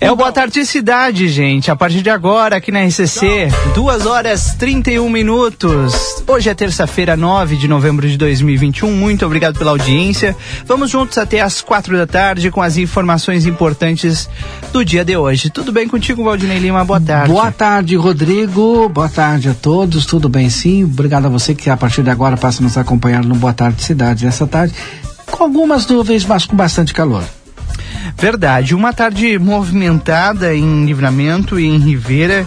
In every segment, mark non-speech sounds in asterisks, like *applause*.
É o Boa Tarde Cidade, gente. A partir de agora, aqui na RCC, 2 horas 31 minutos. Hoje é terça-feira, 9 de novembro de 2021. Muito obrigado pela audiência. Vamos juntos até as 4 da tarde com as informações importantes do dia de hoje. Tudo bem contigo, Valdinei Lima? Boa tarde. Boa tarde, Rodrigo. Boa tarde a todos. Tudo bem, sim? Obrigado a você que a partir de agora passa a nos acompanhar no Boa Tarde Cidade. Essa tarde, com algumas nuvens, mas com bastante calor. Verdade, uma tarde movimentada em Livramento e em Ribeira,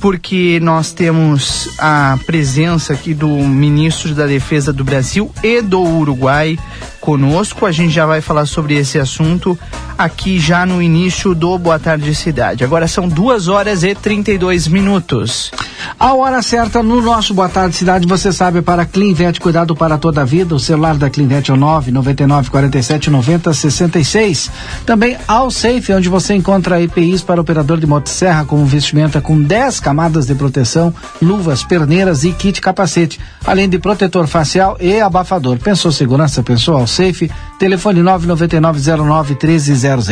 porque nós temos a presença aqui do ministro da Defesa do Brasil e do Uruguai conosco. A gente já vai falar sobre esse assunto aqui já no início do Boa Tarde Cidade. Agora são duas horas e 32 minutos. A hora certa no nosso Boa Tarde Cidade, você sabe, para Clinvet, cuidado para toda a vida. O celular da Clinvet é o 999 47 90 66. Também ao Safe, onde você encontra EPIs para operador de motosserra com vestimenta com 10 camadas de proteção, luvas, perneiras e kit capacete, além de protetor facial e abafador. Pensou segurança? Pensou ao Safe? Telefone 99909 1300.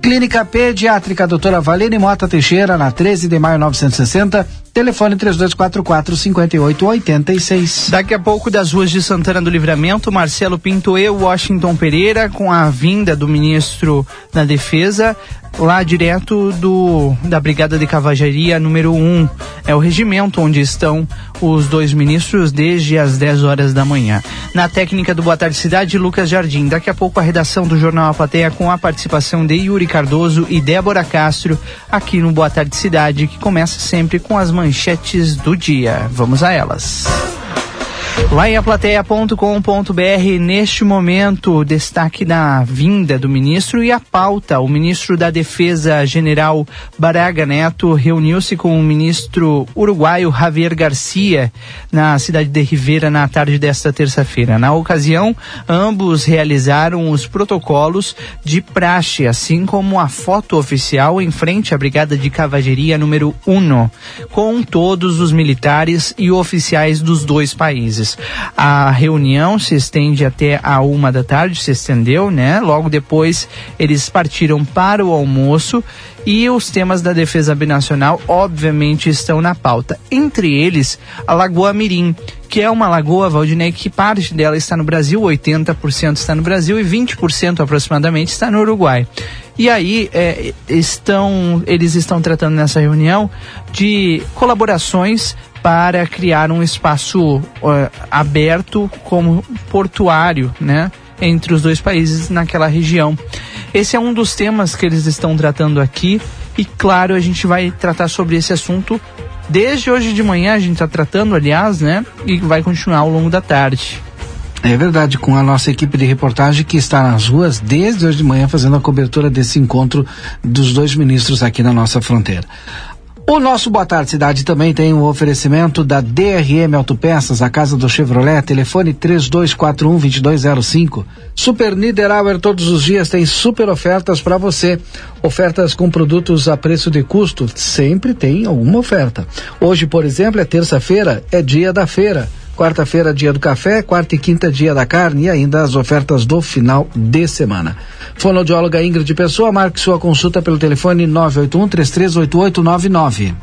Clínica Pediátrica Doutora Valene Mota Teixeira, na 13 de maio 960. Telefone 3244 5886. Daqui a pouco, das ruas de Santana do Livramento, Marcelo Pinto e Washington Pereira, com a vinda do ministro da Defesa, lá direto do da Brigada de Cavajaria número 1. É o regimento onde estão os dois ministros desde as 10 horas da manhã. Na técnica do Boa Tarde Cidade, Lucas Jardim. Daqui a pouco a redação do Jornal A Plateia com a participação de Yuri Cardoso e Débora Castro aqui no Boa Tarde Cidade, que começa sempre com as manchetes do dia. Vamos a elas. Lá em aplateia.com.br, neste momento, destaque da vinda do ministro e a pauta. O ministro da Defesa, general Baraga Neto, reuniu-se com o ministro uruguaio Javier Garcia na cidade de Rivera na tarde desta terça-feira. Na ocasião, ambos realizaram os protocolos de praxe, assim como a foto oficial em frente à Brigada de Cavageria número 1, com todos os militares e oficiais dos dois países. A reunião se estende até a uma da tarde, se estendeu, né? Logo depois eles partiram para o almoço e os temas da defesa binacional, obviamente, estão na pauta. Entre eles, a Lagoa Mirim, que é uma lagoa, Valdinei, que parte dela está no Brasil, 80% está no Brasil e 20% aproximadamente está no Uruguai. E aí é, estão, eles estão tratando nessa reunião de colaborações para criar um espaço uh, aberto como portuário, né, entre os dois países naquela região. Esse é um dos temas que eles estão tratando aqui e claro a gente vai tratar sobre esse assunto desde hoje de manhã a gente está tratando, aliás, né, e vai continuar ao longo da tarde. É verdade, com a nossa equipe de reportagem que está nas ruas desde hoje de manhã fazendo a cobertura desse encontro dos dois ministros aqui na nossa fronteira. O nosso Boa Tarde Cidade também tem um oferecimento da DRM Autopeças, a casa do Chevrolet, telefone 3241-2205. Super Niederauer todos os dias tem super ofertas para você. Ofertas com produtos a preço de custo, sempre tem alguma oferta. Hoje, por exemplo, é terça-feira, é dia da feira. Quarta-feira, dia do café, quarta e quinta, dia da carne e ainda as ofertas do final de semana. Fonoaudióloga Ingrid Pessoa, marque sua consulta pelo telefone 981 338899.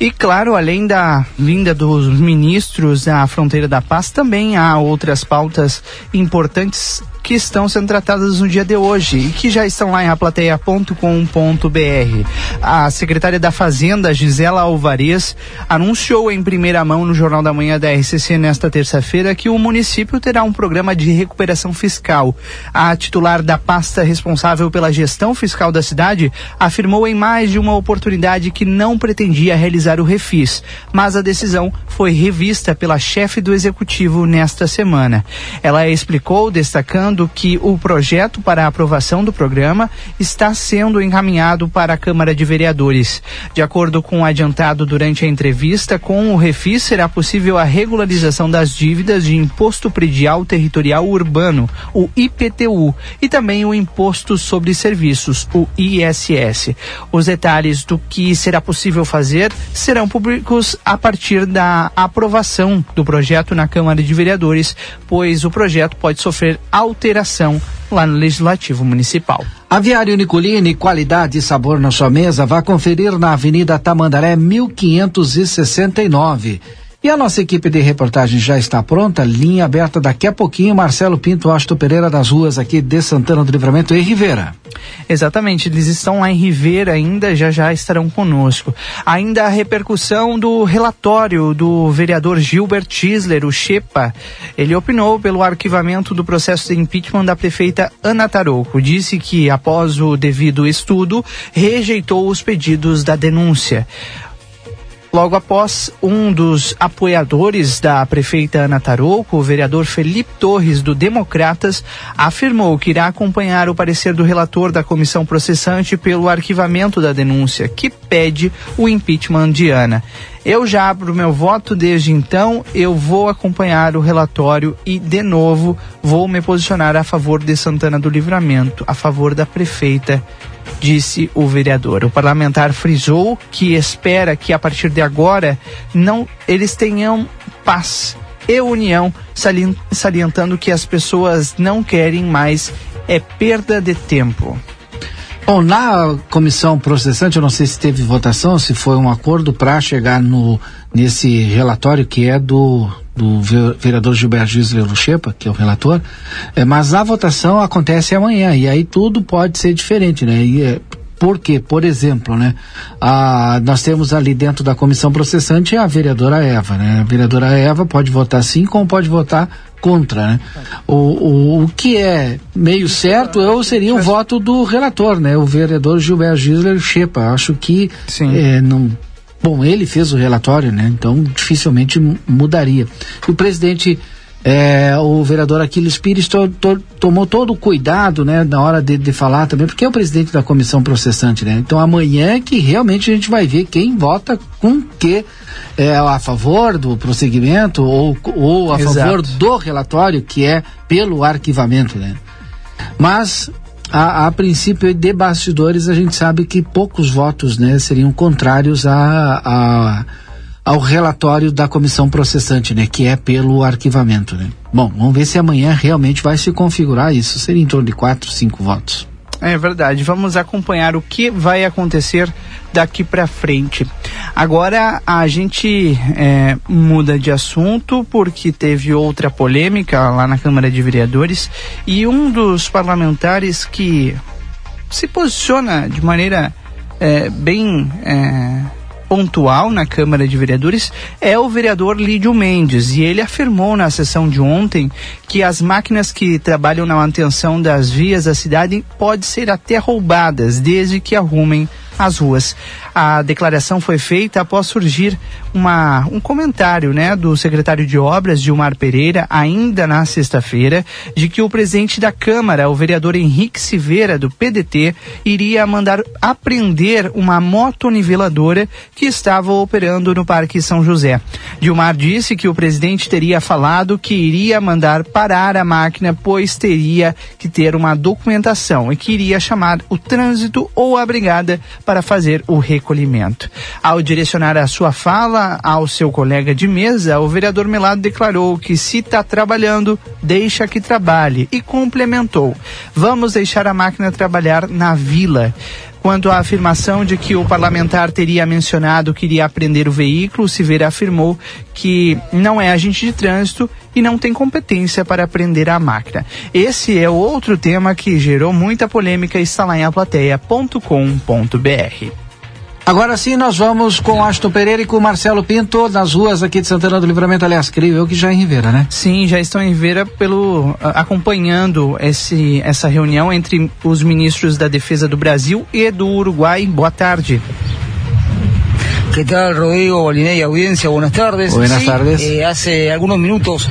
E claro, além da vinda dos ministros à fronteira da paz, também há outras pautas importantes que estão sendo tratadas no dia de hoje e que já estão lá em aplateia.com.br. A secretária da Fazenda, Gisela Alvarez, anunciou em primeira mão no Jornal da Manhã da RCC nesta terça-feira que o município terá um programa de recuperação fiscal. A titular da pasta responsável pela gestão fiscal da cidade afirmou em mais de uma oportunidade que não pretendia realizar o refis, mas a decisão foi revista pela chefe do executivo nesta semana. Ela explicou, destacando que o projeto para aprovação do programa está sendo encaminhado para a Câmara de Vereadores. De acordo com o adiantado durante a entrevista, com o refis será possível a regularização das dívidas de Imposto Predial Territorial Urbano, o IPTU, e também o Imposto sobre Serviços, o ISS. Os detalhes do que será possível fazer serão públicos a partir da aprovação do projeto na Câmara de Vereadores, pois o projeto pode sofrer alteração alteração lá no Legislativo Municipal. Aviário Nicolini, qualidade e sabor na sua mesa, vá conferir na Avenida Tamandaré 1569. E a nossa equipe de reportagem já está pronta, linha aberta daqui a pouquinho, Marcelo Pinto Asto Pereira das ruas aqui de Santana do Livramento e Rivera. Exatamente, eles estão lá em Rivera ainda, já já estarão conosco. Ainda a repercussão do relatório do vereador Gilbert Tisler, o Chepa. Ele opinou pelo arquivamento do processo de impeachment da prefeita Ana Tarouco. Disse que, após o devido estudo, rejeitou os pedidos da denúncia logo após um dos apoiadores da prefeita Ana Tarouco, o vereador Felipe Torres, do Democratas, afirmou que irá acompanhar o parecer do relator da comissão processante pelo arquivamento da denúncia, que pede o impeachment de Ana. Eu já abro meu voto desde então, eu vou acompanhar o relatório e, de novo, vou me posicionar a favor de Santana do Livramento, a favor da prefeita disse o vereador. O parlamentar frisou que espera que a partir de agora não eles tenham paz e união, salientando que as pessoas não querem mais é perda de tempo. Bom, na comissão processante, eu não sei se teve votação, se foi um acordo para chegar no nesse relatório que é do do vereador Gilberto Gisler Luchepa, que é o relator, é, mas a votação acontece amanhã e aí tudo pode ser diferente, né? E, é, por quê? Por exemplo, né? A, nós temos ali dentro da comissão processante a vereadora Eva, né? A vereadora Eva pode votar sim como pode votar contra, né? O, o, o que é meio certo eu seria o voto do relator, né? O vereador Gilberto Gisler Chepa. Acho que é, não Bom, ele fez o relatório, né? Então dificilmente mudaria. E o presidente, é, o vereador Aquiles Pires, to, to, tomou todo o cuidado, né, na hora de, de, falar também, porque é o presidente da comissão processante, né? Então amanhã é que realmente a gente vai ver quem vota com que é, a favor do prosseguimento ou, ou a Exato. favor do relatório, que é pelo arquivamento, né? Mas a, a, princípio de bastidores a gente sabe que poucos votos né, seriam contrários a, a, ao relatório da comissão processante, né, que é pelo arquivamento. Né. Bom, vamos ver se amanhã realmente vai se configurar isso. Seria em torno de quatro, cinco votos. É verdade. Vamos acompanhar o que vai acontecer daqui para frente. Agora a gente é, muda de assunto porque teve outra polêmica lá na Câmara de Vereadores e um dos parlamentares que se posiciona de maneira é, bem é, pontual na Câmara de Vereadores é o vereador Lídio Mendes. E ele afirmou na sessão de ontem que as máquinas que trabalham na manutenção das vias da cidade podem ser até roubadas desde que arrumem as ruas. A declaração foi feita após surgir uma, um comentário né, do secretário de Obras, Gilmar Pereira, ainda na sexta-feira, de que o presidente da Câmara, o vereador Henrique Silveira, do PDT, iria mandar apreender uma motoniveladora que estava operando no Parque São José. Gilmar disse que o presidente teria falado que iria mandar parar a máquina, pois teria que ter uma documentação e que iria chamar o trânsito ou a brigada para fazer o recolhimento. Ao direcionar a sua fala ao seu colega de mesa, o vereador Melado declarou que se está trabalhando, deixa que trabalhe e complementou: vamos deixar a máquina trabalhar na vila. Quanto à afirmação de que o parlamentar teria mencionado que iria apreender o veículo, Silveira afirmou que não é agente de trânsito e não tem competência para aprender a máquina. Esse é outro tema que gerou muita polêmica e está lá em aplateia.com.br. Agora sim, nós vamos com Aston Pereira e com Marcelo Pinto nas ruas aqui de Santana do Livramento. Aliás, creio eu que já é em Rivera, né? Sim, já estão em Rivera pelo, acompanhando esse, essa reunião entre os ministros da Defesa do Brasil e do Uruguai. Boa tarde. ¿Qué tal, Rodrigo Boliney, audiencia? Buenas tardes. Buenas tardes. Eh, hace algunos minutos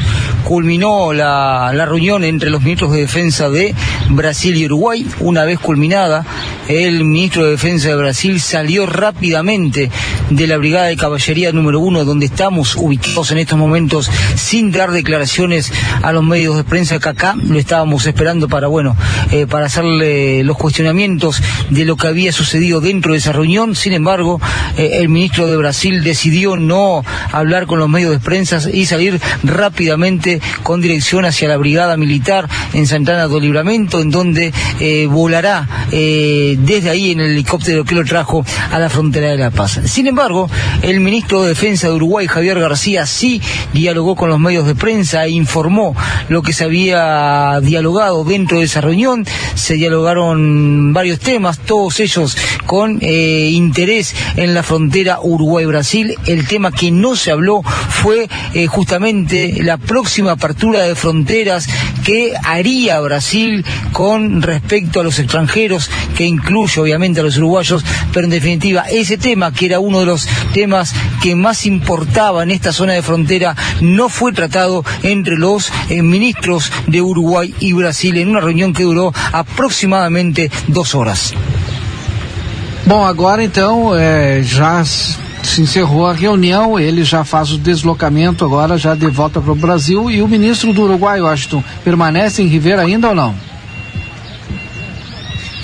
culminó la, la, reunión entre los ministros de Defensa de Brasil y Uruguay. Una vez culminada, el ministro de Defensa de Brasil salió rápidamente de la Brigada de Caballería número uno, donde estamos ubicados en estos momentos, sin dar declaraciones a los medios de prensa que acá lo estábamos esperando para, bueno, eh, para hacerle los cuestionamientos de lo que había sucedido dentro de esa reunión. Sin embargo, eh, el ministro de Brasil decidió no hablar con los medios de prensa y salir rápidamente con dirección hacia la Brigada Militar en Santana do Libramento, en donde eh, volará eh, desde ahí en el helicóptero que lo trajo a la frontera de La Paz. Sin embargo, el ministro de Defensa de Uruguay, Javier García, sí dialogó con los medios de prensa e informó lo que se había dialogado dentro de esa reunión. Se dialogaron varios temas, todos ellos con eh, interés en la frontera Uruguay-Brasil. El tema que no se habló fue justamente la próxima apertura de fronteras que haría Brasil con respecto a los extranjeros, que incluye obviamente a los uruguayos, pero en definitiva ese tema, que era uno de los temas que más importaba en esta zona de frontera, no fue tratado entre los eh, ministros de Uruguay y Brasil en una reunión que duró aproximadamente dos horas. Bom, agora então é, já se encerrou a reunião, ele já faz o deslocamento agora já de volta para o Brasil e o ministro do Uruguai, Washington, permanece em Rivera ainda ou não?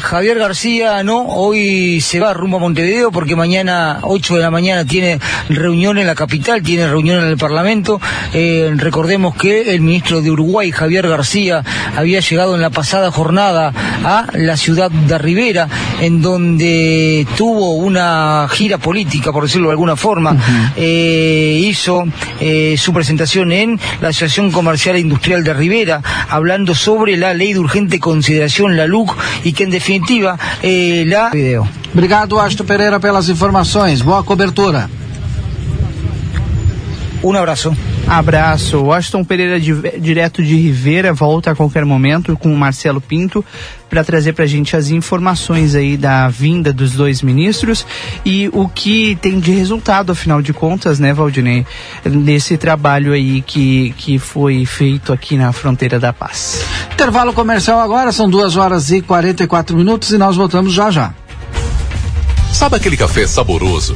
Javier García no, hoy se va rumbo a Montevideo porque mañana, 8 de la mañana, tiene reunión en la capital, tiene reunión en el Parlamento. Eh, recordemos que el ministro de Uruguay, Javier García, había llegado en la pasada jornada a la ciudad de Rivera, en donde tuvo una gira política, por decirlo de alguna forma. eh, hizo eh, su presentación en la Asociación Comercial e Industrial de Rivera, hablando sobre la ley de urgente consideración, la LUC, y que en definitiva eh, la video. Obrigado, Washington Pereira, pelas informações. Boa cobertura. Un abrazo. Abraço. Washington Pereira, de- direto de Rivera, volta a qualquer momento com o Marcelo Pinto para trazer para a gente as informações aí da vinda dos dois ministros e o que tem de resultado, afinal de contas, né, Valdinei, nesse trabalho aí que, que foi feito aqui na fronteira da paz. Intervalo comercial agora, são duas horas e 44 minutos e nós voltamos já já. Sabe aquele café saboroso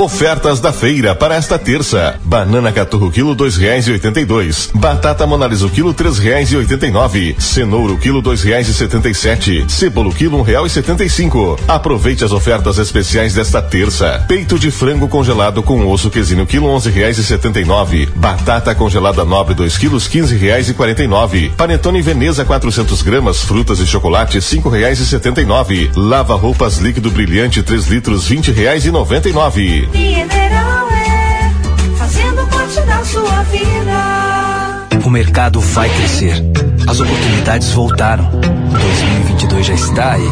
Ofertas da feira para esta terça. Banana caturro quilo dois reais e oitenta e dois. Batata monalisa o quilo três reais e oitenta e nove. Cenoura o quilo dois reais e setenta e sete. Cebola o quilo um real e setenta e cinco. Aproveite as ofertas especiais desta terça. Peito de frango congelado com osso quesinho quilo onze reais e setenta e nove. Batata congelada nobre dois quilos quinze reais e quarenta e nove. Panetone Veneza 400 gramas frutas e chocolate cinco reais e setenta e nove. Lava roupas líquido brilhante 3 litros vinte reais e noventa e nove. É fazendo parte da sua vida. O mercado vai crescer. As oportunidades voltaram. 2022 já está aí.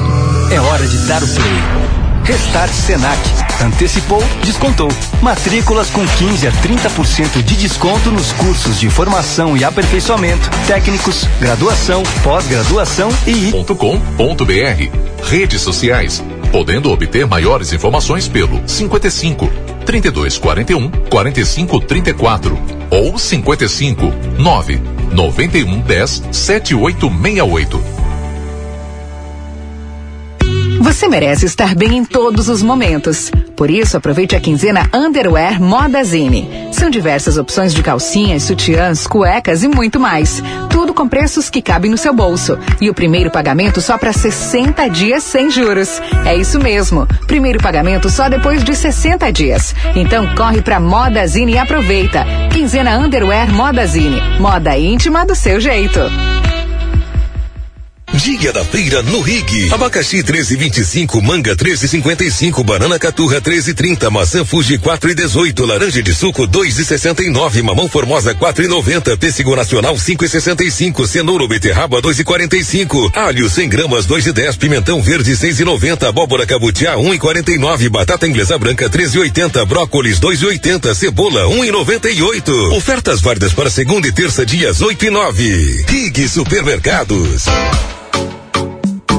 É hora de dar o play. Restart Senac. Antecipou, descontou. Matrículas com 15 a 30% de desconto nos cursos de formação e aperfeiçoamento, técnicos, graduação, pós-graduação e com.br. Redes sociais. Podendo obter maiores informações pelo 55 3241 4534 ou 55 9 91 10 7868. Você merece estar bem em todos os momentos. Por isso, aproveite a quinzena Underwear Modazine. São diversas opções de calcinhas, sutiãs, cuecas e muito mais. Tudo com preços que cabem no seu bolso. E o primeiro pagamento só para 60 dias sem juros. É isso mesmo. Primeiro pagamento só depois de 60 dias. Então corre para Modazine e aproveita. Quinzena Underwear Modazine. Moda íntima do seu jeito. Dia da feira no Rig. Abacaxi 13,25, manga 13,55, banana caturra 13,30, maçã Fuji 4,18, laranja de suco 2,69, mamão formosa 4,90, pêssego nacional 5,65, cenoura ou beterraba 2,45, alho 100 gramas 2,10, pimentão verde 6,90, abóbora cabutiá 1,49, batata inglesa branca 13,80, brócolis 2,80, cebola 1,98. Ofertas válidas para segunda e terça dias 8 e 9. Rig Supermercados.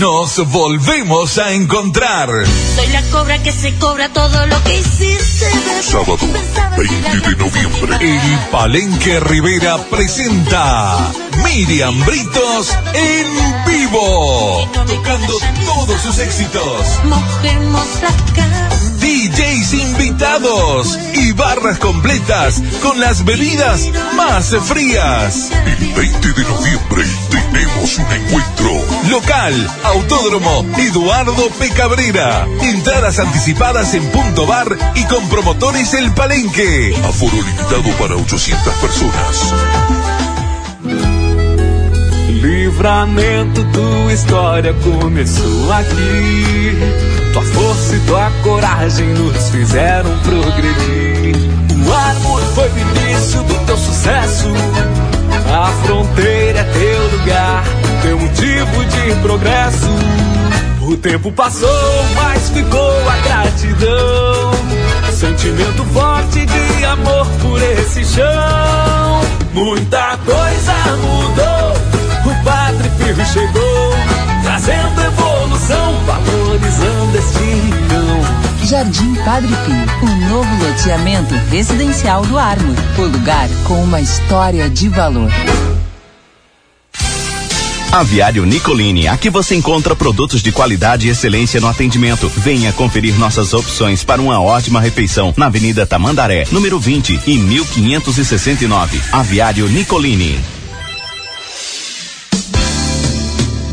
Nos volvemos a encontrar. Soy la cobra que se cobra todo lo que hiciste. bebé. Sábado 20 de noviembre. El Palenque Rivera presenta Miriam Britos en vivo. Tocando todos sus éxitos. Mojemos la cama. Invitados y barras completas con las bebidas más frías. El 20 de noviembre tenemos un encuentro. Local, Autódromo Eduardo P. Cabrera. Entradas anticipadas en Punto Bar y con promotores El Palenque. Aforo limitado para 800 personas. Livramento, tua história começou aqui. Tua força e tua coragem nos fizeram progredir. O amor foi o início do teu sucesso. A fronteira é teu lugar, teu motivo de progresso. O tempo passou, mas ficou a gratidão. Sentimento forte de amor por esse chão. Muita coisa mudou. O Padre Filho chegou, trazendo evolução, valorizando este rincão. Jardim Padre Pio, o novo loteamento residencial do Armo. O lugar com uma história de valor. Aviário Nicolini, aqui você encontra produtos de qualidade e excelência no atendimento. Venha conferir nossas opções para uma ótima refeição na Avenida Tamandaré, número 20 e 1569. Aviário Nicolini.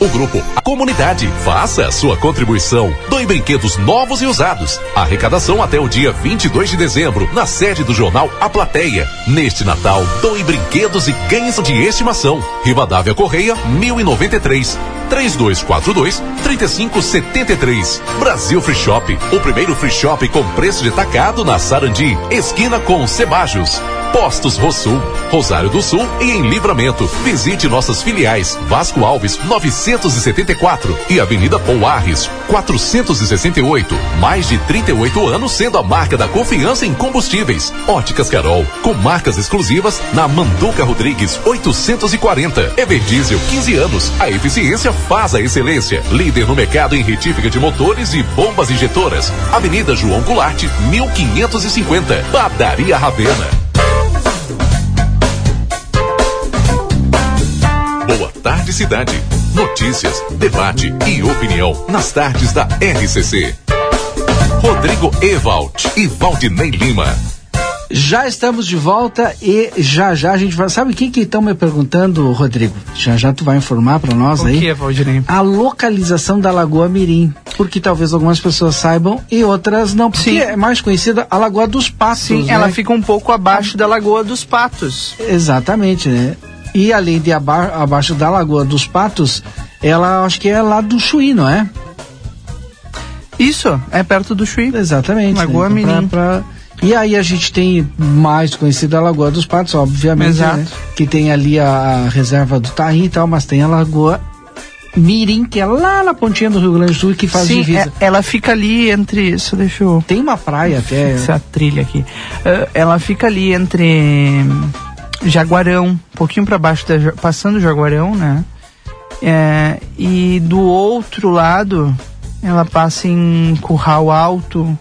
O grupo A Comunidade. Faça a sua contribuição. Doe brinquedos novos e usados. Arrecadação até o dia 22 de dezembro, na sede do jornal A Plateia. Neste Natal, doe brinquedos e ganhe de estimação. Rivadavia Correia, 1093. 3242 3573. Brasil Free Shop. O primeiro free shop com preço de tacado na Sarandi, esquina com Cebajos. Postos Rosul, Rosário do Sul e em Livramento. Visite nossas filiais Vasco Alves 974 e Avenida Pouarres 468. Mais de 38 anos sendo a marca da confiança em combustíveis. Óticas Carol, com marcas exclusivas na Manduca Rodrigues 840. Everdiesel 15 anos. A eficiência faz a excelência. Líder no mercado em retífica de motores e bombas injetoras. Avenida João Goulart 1550. Padaria Ravena. Cidade. Notícias, debate e opinião nas tardes da RCC. Rodrigo Evald e Valdinei Lima. Já estamos de volta e já já a gente vai. Sabe o que que estão me perguntando, Rodrigo? Já já tu vai informar para nós O aí. que, Valdinei? A localização da Lagoa Mirim, porque talvez algumas pessoas saibam e outras não, porque Sim. é mais conhecida a Lagoa dos Patos. Sim, né? ela fica um pouco abaixo da Lagoa dos Patos. Exatamente, né? E além de aba abaixo da Lagoa dos Patos, ela acho que é lá do Chuí, não é? Isso, é perto do Chuí. Exatamente. Lagoa né? Então, Mirim. pra- pra- E aí a gente tem mais conhecida a Lagoa dos Patos, obviamente, Exato. né? que tem ali a, a reserva do Taim e tal, mas tem a Lagoa Mirim, que é lá na pontinha do Rio Grande do Sul, que faz Sim, divisa. é- ela fica ali entre. Só deixa eu. Tem uma praia até. Essa trilha aqui. Ah, ela fica ali entre Jaguarão, um pouquinho para baixo, da, passando Jaguarão, né? É, e do outro lado, ela passa em Curral Alto,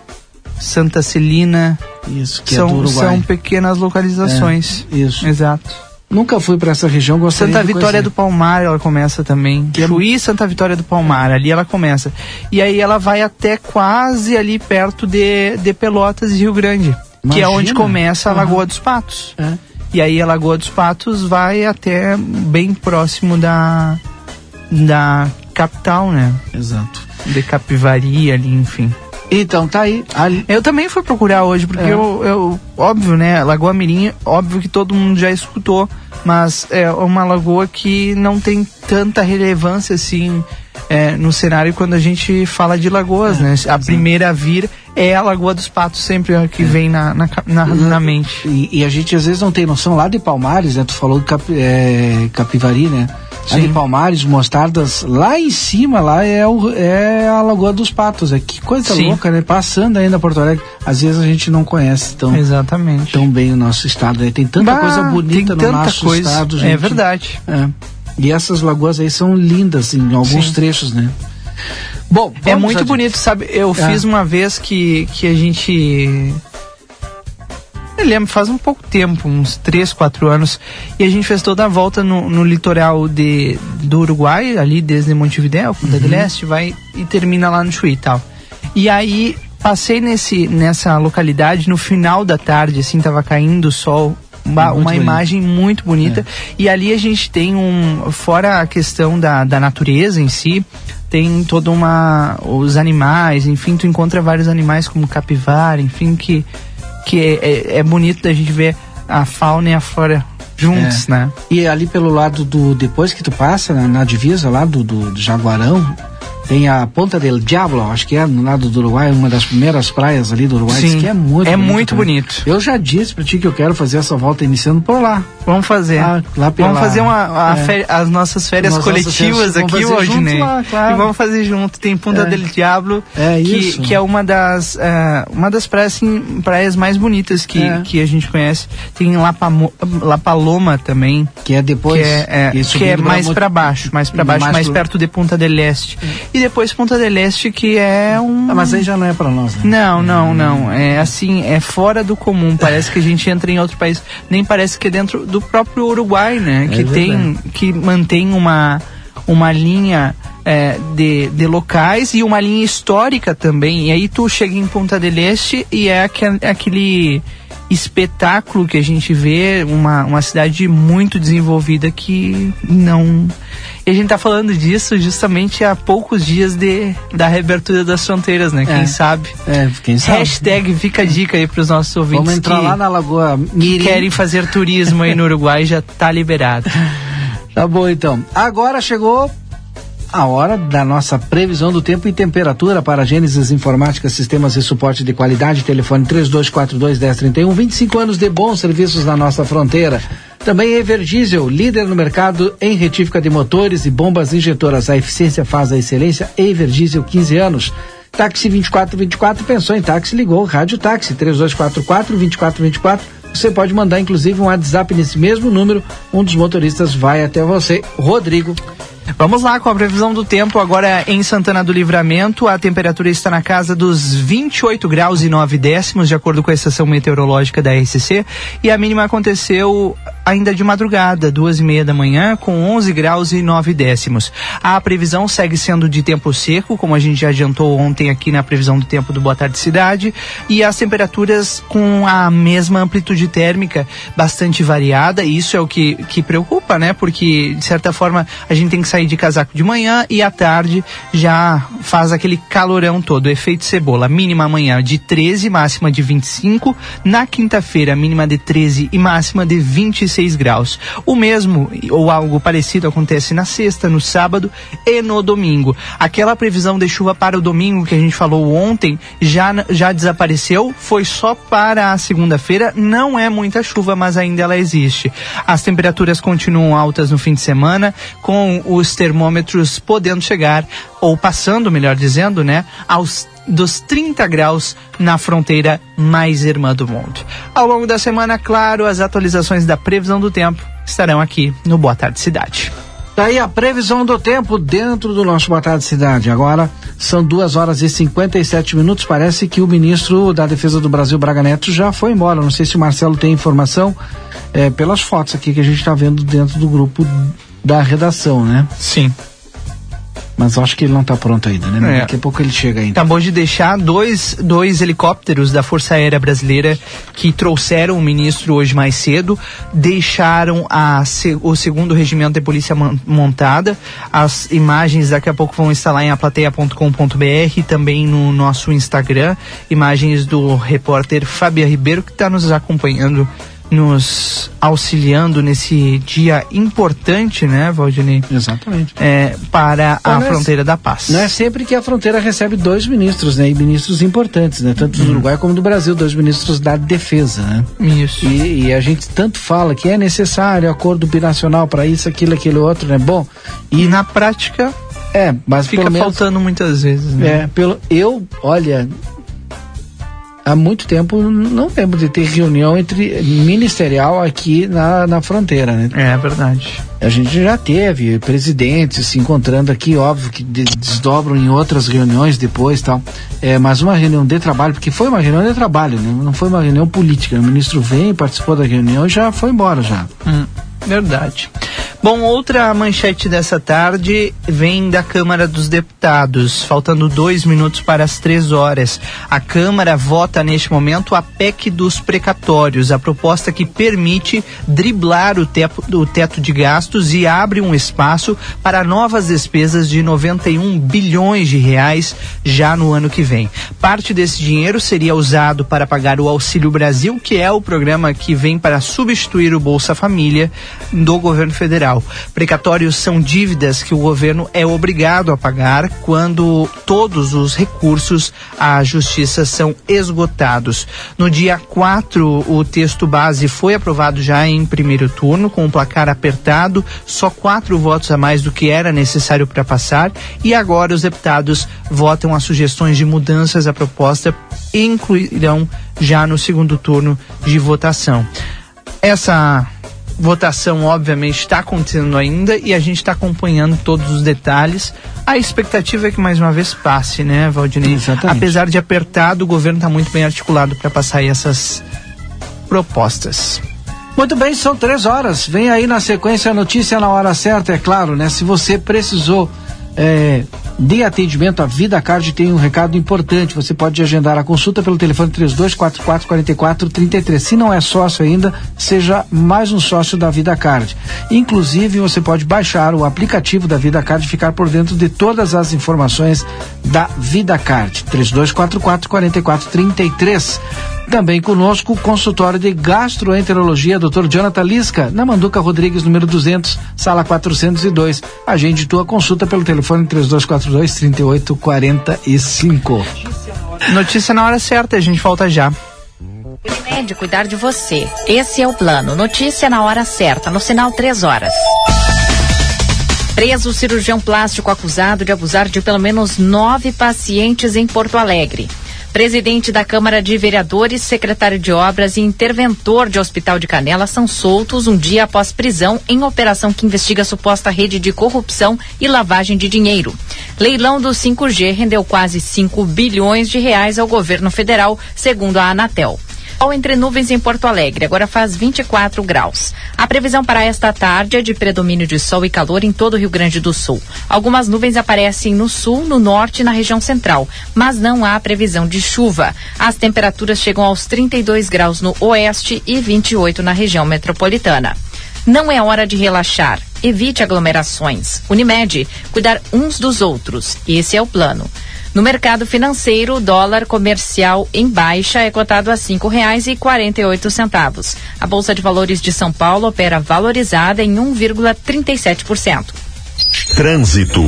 Santa Celina. Isso, que é são, do Uruguai. são pequenas localizações. É, isso. Exato. Nunca fui para essa região, gostaria Santa Vitória do Palmar ela começa também. Que é- Chuí e Santa Vitória do Palmar, ali ela começa. E aí ela vai até quase ali perto de, de Pelotas e Rio Grande. Que é Imagina. onde começa a. Lagoa dos Patos. É. E aí a Lagoa dos Patos vai até bem próximo da, da capital, né? Exato. De Capivari ali, enfim. Então tá aí. Ali... Eu também fui procurar hoje, porque É. eu, eu, óbvio, né? Lagoa Mirim, óbvio que todo mundo já escutou, mas é uma lagoa que não tem tanta relevância assim é, no cenário quando a gente fala de lagoas, né? A primeira a vir é a Lagoa dos Patos, sempre a que vem na, na, na, na mente. E, e a gente às vezes não tem noção lá de Palmares, né? Tu falou de Cap, é, Capivari, né? Lá de Palmares, Mostardas, lá em cima, lá é, o, é a Lagoa dos Patos. É que coisa Sim. louca, né? Passando ainda Porto Alegre, às vezes a gente não conhece tão, Exatamente. tão bem o nosso estado. Né? Tem tanta Bah, coisa bonita no nosso coisa. estado, É gente. verdade. É. E essas lagoas aí são lindas em alguns Sim. trechos, né? Bom, É muito adiante. bonito, sabe? Eu É. fiz uma vez que, que a gente. Eu lembro, faz um pouco tempo, uns 3, 4 anos, e a gente fez toda a volta no, no litoral de, do Uruguai, ali desde Montevidéu, Punta Uhum. del Este, vai e termina lá no Chuí e tal. E aí passei nesse, nessa localidade no final da tarde, assim, tava caindo o sol. Uma, imagem muito bonita. E ali a gente tem um. Fora a questão da, da natureza em si, tem toda uma. Os animais, enfim, tu encontra vários animais como capivara, enfim, que, que é, é, é bonito da gente ver a fauna e a flora juntos, É. né? E ali pelo lado do. Depois que tu passa, na, na divisa lá do, do, do Jaguarão, tem a Ponta del Diablo, acho que é no lado do Uruguai, uma das primeiras praias ali do Uruguai. Sim. Que é muito É bonito muito também. bonito. Eu já disse pra ti que eu quero fazer essa volta iniciando por lá. Vamos fazer. Ah, lá pela- vamos fazer uma, a é. féri- as nossas férias Nossas nossas coletivas vamos aqui hoje, né? lá, claro. E vamos fazer junto. Tem Punta É. del Diablo, É que, que é uma das, eh, uma das praias, assim, praias mais bonitas que, É. que a gente conhece. Tem La, Pamo- La Paloma também. Que é depois. Que é, é, que é mais pra baixo, mais pra baixo, Mais mais, perto de Punta del Este. E depois Punta del Este, que é um... Ah, mas aí já não é pra nós, né? Não, não, não. É assim, é fora do comum. Parece que a gente entra em outro país. Nem parece que é dentro do próprio Uruguai, né? que tem, que mantém uma, uma linha é, de, de locais e uma linha histórica também. E aí tu chega em Punta del Este e é aquele, aquele espetáculo que a gente vê, uma, uma cidade muito desenvolvida que não. E a gente tá falando disso justamente há poucos dias de, da reabertura das fronteiras, né? Quem É. sabe? É, quem sabe. Hashtag fica a dica aí pros nossos ouvintes Vamos entrar que, lá na Lagoa que Mirim. querem fazer turismo aí no Uruguai, já tá liberado. *laughs* Tá bom, então. Agora chegou a hora da nossa previsão do tempo e temperatura para Gênesis Informática, Sistemas e Suporte de Qualidade. Telefone 3242-1031. 25 anos de bons serviços na nossa fronteira. Também Everdiesel, líder no mercado em retífica de motores e bombas injetoras. A eficiência faz a excelência. Everdiesel, 15 anos. Táxi 2424, pensou em táxi, ligou Rádio Táxi 3244-2424. Você pode mandar inclusive um WhatsApp nesse mesmo número, um dos motoristas vai até você. Rodrigo. Vamos lá com a previsão do tempo agora em Santana do Livramento. A temperatura está na casa dos 28 graus e 9 décimos, de acordo com a estação meteorológica da RCC. E a mínima aconteceu ainda de madrugada, duas e meia da manhã, com 11 graus e 9 décimos. A previsão segue sendo de tempo seco, como a gente já adiantou ontem aqui na previsão do tempo do Boa Tarde Cidade. E as temperaturas com a mesma amplitude térmica, bastante variada. E isso é o que, que preocupa, né? Porque, de certa forma, a gente tem que sair de casaco de manhã e à tarde já faz aquele calorão todo, efeito cebola. Mínima amanhã de 13, máxima de 25. Na quinta-feira, mínima de 13 e máxima de 26 graus. O mesmo ou algo parecido acontece na sexta, no sábado e no domingo. Aquela previsão de chuva para o domingo que a gente falou ontem já, já desapareceu, foi só para a segunda-feira. Não é muita chuva, mas ainda ela existe. As temperaturas continuam altas no fim de semana, com os termômetros podendo chegar, ou passando, melhor dizendo, né, aos dos 30 graus na fronteira mais irmã do mundo. Ao longo da semana, claro, as atualizações da previsão do tempo estarão aqui no Boa Tarde Cidade. Daí Tá a previsão do tempo dentro do nosso Boa Tarde Cidade. Agora são duas horas e 57 minutos. Parece que o ministro da Defesa do Brasil, Braga Neto, já foi embora. Não sei se o Marcelo tem informação é, pelas fotos aqui que a gente está vendo dentro do grupo da redação, né? Sim. Mas acho que ele não está pronto ainda, né? É. Daqui a pouco ele chega ainda. Acabou de deixar dois, dois helicópteros da Força Aérea Brasileira que trouxeram o ministro hoje mais cedo, deixaram a, o segundo regimento de polícia mon- montada. As imagens daqui a pouco vão estar lá em aplateia.com.br e também no nosso Instagram. Imagens do repórter Fábio Ribeiro que está nos acompanhando. Nos auxiliando nesse dia importante, né, Valdinei? Exatamente. É, para a Não é- fronteira da paz. Não é sempre que a fronteira recebe dois ministros, né? E ministros importantes, né? Tanto do Uruguai como do Brasil, dois ministros da defesa, né? Isso. E, e a gente tanto fala que é necessário acordo binacional para isso, aquilo, aquele outro, né? Bom, e na prática é, mas fica menos, faltando muitas vezes, né? É, pelo eu, olha, há muito tempo não lembro de ter reunião entre ministerial aqui na, na fronteira, né? É verdade. A gente já teve presidentes se encontrando aqui, óbvio que de- desdobram em outras reuniões depois tal. É, mas uma reunião de trabalho, porque foi uma reunião de trabalho, né? não foi uma reunião política. O ministro vem, participou da reunião e já foi embora já. Hum, verdade. Bom, outra manchete dessa tarde vem da Câmara dos Deputados. Faltando dois minutos para as três horas. A Câmara vota neste momento a PEC dos precatórios, a proposta que permite driblar o teto, o teto de gastos e abre um espaço para novas despesas de 91 bilhões de reais já no ano que vem. Parte desse dinheiro seria usado para pagar o Auxílio Brasil, que é o programa que vem para substituir o Bolsa Família do governo federal. Precatórios são dívidas que o governo é obrigado a pagar quando todos os recursos à justiça são esgotados. No dia 4, o texto base foi aprovado já em primeiro turno, com o placar apertado, só quatro votos a mais do que era necessário para passar, e agora os deputados votam as sugestões de mudanças à proposta e incluirão já no segundo turno de votação. Essa votação, obviamente, está acontecendo ainda e a gente está acompanhando todos os detalhes. A expectativa é que mais uma vez passe, né, Valdinei? Exatamente. Apesar de apertado, o governo está muito bem articulado para passar aí essas propostas. Muito bem, são três horas. Vem aí na sequência a notícia na hora certa, é claro, né? Se você precisou é, de atendimento, a Vida Card tem um recado importante. Você pode agendar a consulta pelo telefone 3244-4433. Se não é sócio ainda, seja mais um sócio da Vida Card. Inclusive, você pode baixar o aplicativo da Vida Card e ficar por dentro de todas as informações da Vida Card. 3244-4433. Também conosco o consultório de gastroenterologia, Dr. Jonathan Lisca, na Manduca Rodrigues, número 200, sala 402. Agende tua consulta pelo telefone 3242-3845. Notícia na hora certa, a gente volta já. Unimed cuidar de você. Esse é o plano. Notícia na hora certa, no sinal 3 horas. Preso o cirurgião plástico acusado de abusar de pelo menos nove pacientes em Porto Alegre. Presidente da Câmara de Vereadores, secretário de Obras e interventor de Hospital de Canela são soltos um dia após prisão em operação que investiga suposta rede de corrupção e lavagem de dinheiro. Leilão do 5G rendeu quase 5 bilhões de reais ao governo federal, segundo a Anatel. Sol entre nuvens em Porto Alegre, agora faz 24 graus. A previsão para esta tarde é de predomínio de sol e calor em todo o Rio Grande do Sul. Algumas nuvens aparecem no sul, no norte e na região central, mas não há previsão de chuva. As temperaturas chegam aos 32 graus no oeste e 28 na região metropolitana. Não é hora de relaxar. Evite aglomerações. Unimed, cuidar uns dos outros. Esse é o plano. No mercado financeiro, o dólar comercial em baixa é cotado a cinco reais e quarenta e oito centavos. A Bolsa de Valores de São Paulo opera valorizada em 1,37%. Trânsito.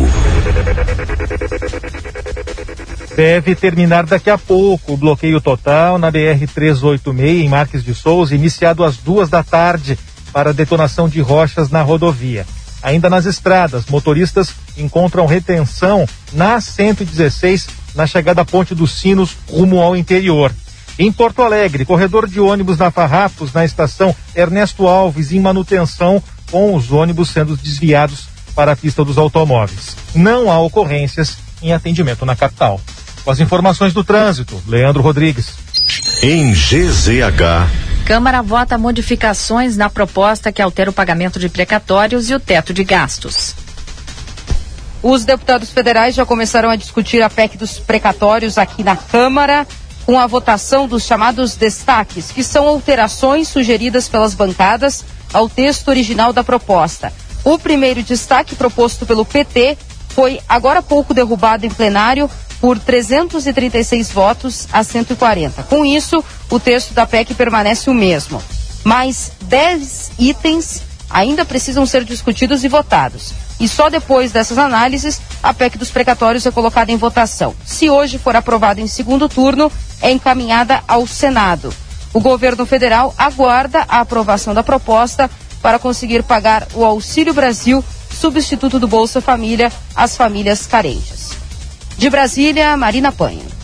Deve terminar daqui a pouco o bloqueio total na BR-386 em Marques de Souza, iniciado às duas da tarde para detonação de rochas na rodovia. Ainda nas estradas, motoristas encontram retenção na 116 na chegada à Ponte dos Sinos rumo ao interior. Em Porto Alegre, corredor de ônibus na Farrapos, na estação Ernesto Alves, em manutenção, com os ônibus sendo desviados para a pista dos automóveis. Não há ocorrências em atendimento na capital. Com as informações do trânsito, Leandro Rodrigues. Em GZH. Câmara vota modificações na proposta que altera o pagamento de precatórios e o teto de gastos. Os deputados federais já começaram a discutir a PEC dos precatórios aqui na Câmara, com a votação dos chamados destaques, que são alterações sugeridas pelas bancadas ao texto original da proposta. O primeiro destaque proposto pelo PT foi agora há pouco derrubado em plenário por 336 votos a 140. Com isso, o texto da PEC permanece o mesmo. Mais 10 itens ainda precisam ser discutidos e votados. E só depois dessas análises, a PEC dos precatórios é colocada em votação. Se hoje for aprovada em segundo turno, é encaminhada ao Senado. O governo federal aguarda a aprovação da proposta para conseguir pagar o Auxílio Brasil, substituto do Bolsa Família, às famílias carentes. De Brasília, Marina Panho.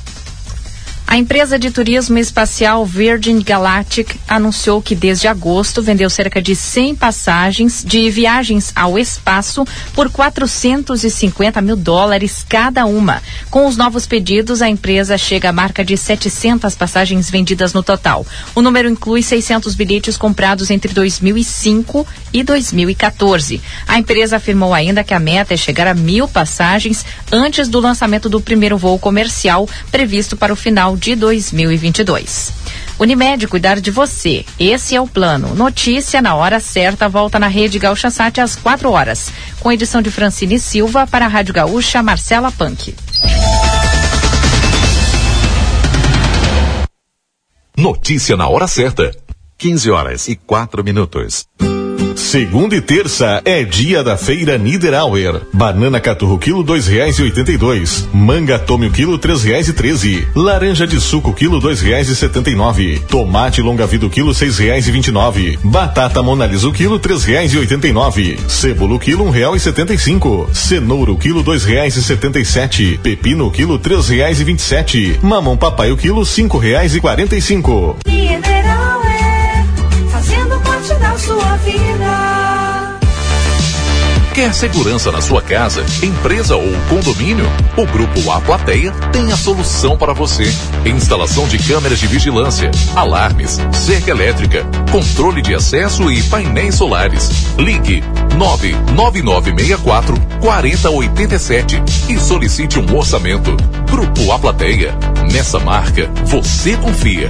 A empresa de turismo espacial Virgin Galactic anunciou que desde agosto vendeu cerca de 100 passagens de viagens ao espaço por 450 mil dólares cada uma. Com os novos pedidos, a empresa chega à marca de 700 passagens vendidas no total. O número inclui 600 bilhetes comprados entre 2005 e 2014. A empresa afirmou ainda que a meta é chegar a mil passagens antes do lançamento do primeiro voo comercial previsto para o final de 2022. Unimed, cuidar de você. Esse é o plano. Notícia na hora certa, volta na Rede Gaúcha Sat às 4 horas. Com edição de Francine Silva para a Rádio Gaúcha, Marcela Punk. Notícia na hora certa. 15 horas e 4 minutos. Segunda e terça é dia da feira Niederauer. Banana caturro quilo dois reais e oitenta e dois. Manga tome o quilo três reais e treze. Laranja de suco quilo dois reais e setenta e nove. Tomate longa vida quilo seis reais e vinte e nove. Batata monalisa o quilo três reais e oitenta e nove. Cebola quilo um real e setenta e cinco. Cenoura quilo dois reais e setenta e sete. Pepino quilo três reais e vinte e sete. Mamão papai o quilo cinco reais e quarenta e cinco. Fazendo sua vida. Quer segurança na sua casa, empresa ou condomínio? O Grupo A Plateia tem a solução para você. Instalação de câmeras de vigilância, alarmes, cerca elétrica, controle de acesso e painéis solares. Ligue 99964 4087 e solicite um orçamento. Grupo A Plateia. Nessa marca, você confia.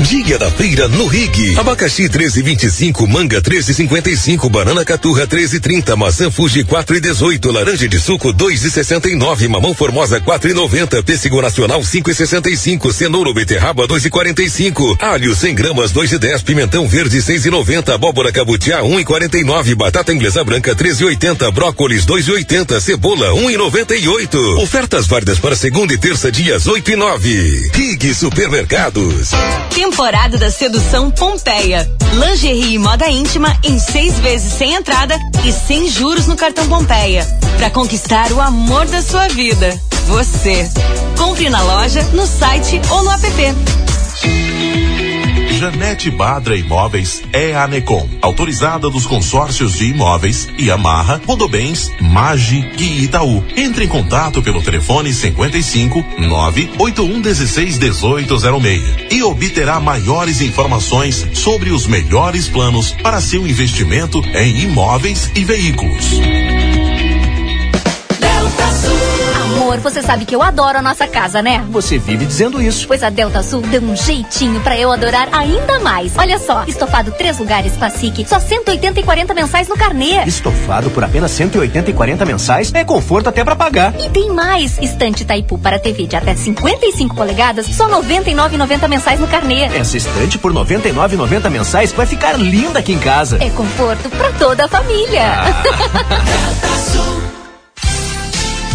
Dia da feira no Rig. Abacaxi 13,25, manga 13,55, banana caturra 13,30, maçã Fuji 4,18, laranja de suco 2,69, mamão formosa 4,90, pêssego nacional 5,65, cenoura ou beterraba 2,45, alho 100 gramas 2,10, pimentão verde 6,90, abóbora cabutiá 1,49, batata inglesa branca 13,80, brócolis 2,80, cebola 1,98. Ofertas válidas para segunda e terça dias 8 e 9. Rig Supermercados. Temporada da Sedução Pompeia. Lingerie e moda íntima em seis vezes sem entrada e sem juros no cartão Pompeia. Para conquistar o amor da sua vida. Você. Compre na loja, no site ou no app. Janete Badra Imóveis é a Anecom, autorizada dos consórcios de imóveis Yamaha, Rodobens, Magi e Itaú. Entre em contato pelo telefone 55 981 16 1806 e obterá maiores informações sobre os melhores planos para seu investimento em imóveis e veículos. Amor você sabe que eu adoro a nossa casa, né? Você vive dizendo isso. Pois a Delta Sul deu um jeitinho pra eu adorar ainda mais. Olha só, estofado três lugares Classic, só 180 e 40 mensais no carnê. Estofado por apenas 180 e 40 mensais é conforto até pra pagar. E tem mais, estante Taipu para TV de até 55 polegadas, só 99,90 mensais no carnê. Essa estante por 99,90 mensais vai ficar linda aqui em casa. É conforto pra toda a família. *laughs*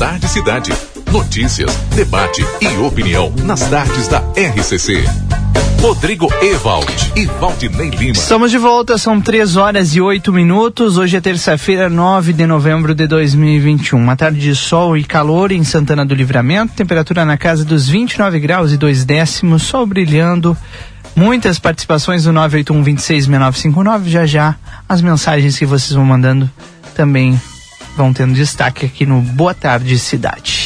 Tarde, cidade. Notícias, debate e opinião nas tardes da RCC. Rodrigo Ewald e Valdinei Lima. Estamos de volta, são três horas e oito minutos. Hoje é terça-feira, 9 de novembro de 2021. Uma tarde de sol e calor em Santana do Livramento, temperatura na casa dos 29 graus e dois décimos, sol brilhando. Muitas participações do 981 26 6959. Já já as mensagens que vocês vão mandando também vão tendo destaque aqui no Boa Tarde Cidade.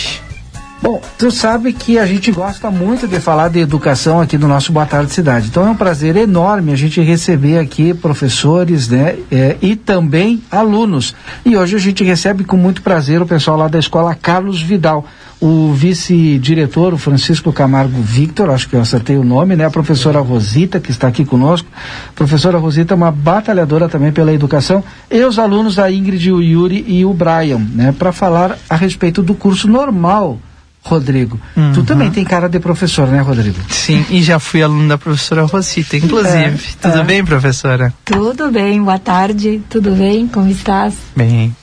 Bom, tu sabe que a gente gosta muito de falar de educação aqui no nosso Boa Tarde Cidade. Então é um prazer enorme a gente receber aqui professores, né, é, e também alunos. E hoje a gente recebe com muito prazer o pessoal lá da escola Carlos Vidal. O vice-diretor, Francisco Camargo Victor, acho que eu acertei o nome, né? A professora Rosita, que está aqui conosco. Professora Rosita é uma batalhadora também pela educação. E os alunos da Ingrid, o Yuri e o Brian, né? Para falar a respeito do curso normal Rodrigo. Uhum. Tu também tem cara de professor, né, Rodrigo? Sim, e já fui aluno da professora Rosita, inclusive. É, Tudo é. bem, professora? Tudo bem, boa tarde, tudo bem? Como estás? Bem.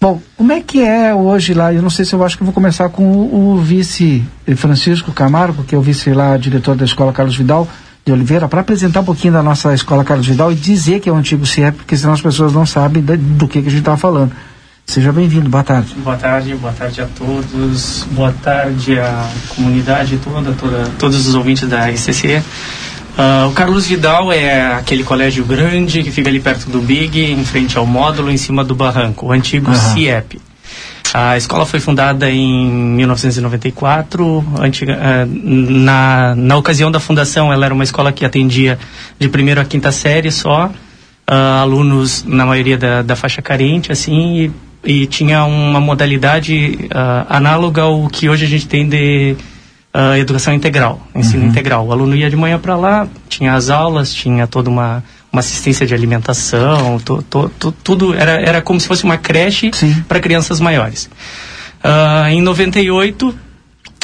Bom, como é que é hoje lá? Eu não sei se eu acho que eu vou começar com o, o vice Francisco Camargo, que é o vice lá, diretor da escola Carlos Vidal de Oliveira, para apresentar um pouquinho da nossa escola Carlos Vidal e dizer que é o antigo CIEP, porque senão as pessoas não sabem da- do que, que a gente estava falando. Seja bem-vindo, boa tarde. Boa tarde, boa tarde a todos, boa tarde à comunidade toda, toda todos os ouvintes da RCC. Ah, o Carlos Vidal é aquele colégio grande que fica ali perto do Big, em frente ao módulo, em cima do barranco, o antigo Aham. CIEP. A escola foi fundada em 1994. Antiga, ah, na, na ocasião da fundação, ela era uma escola que atendia de primeira a quinta série só, ah, alunos na maioria da, da faixa carente, assim, e, e tinha uma modalidade ah, análoga ao que hoje a gente tem de ah, educação integral, ensino Uhum. integral. O aluno ia de manhã para lá, tinha as aulas, tinha toda uma, uma assistência de alimentação, to, to- to- tudo era, era como se fosse uma creche para crianças maiores. Ah, em 98,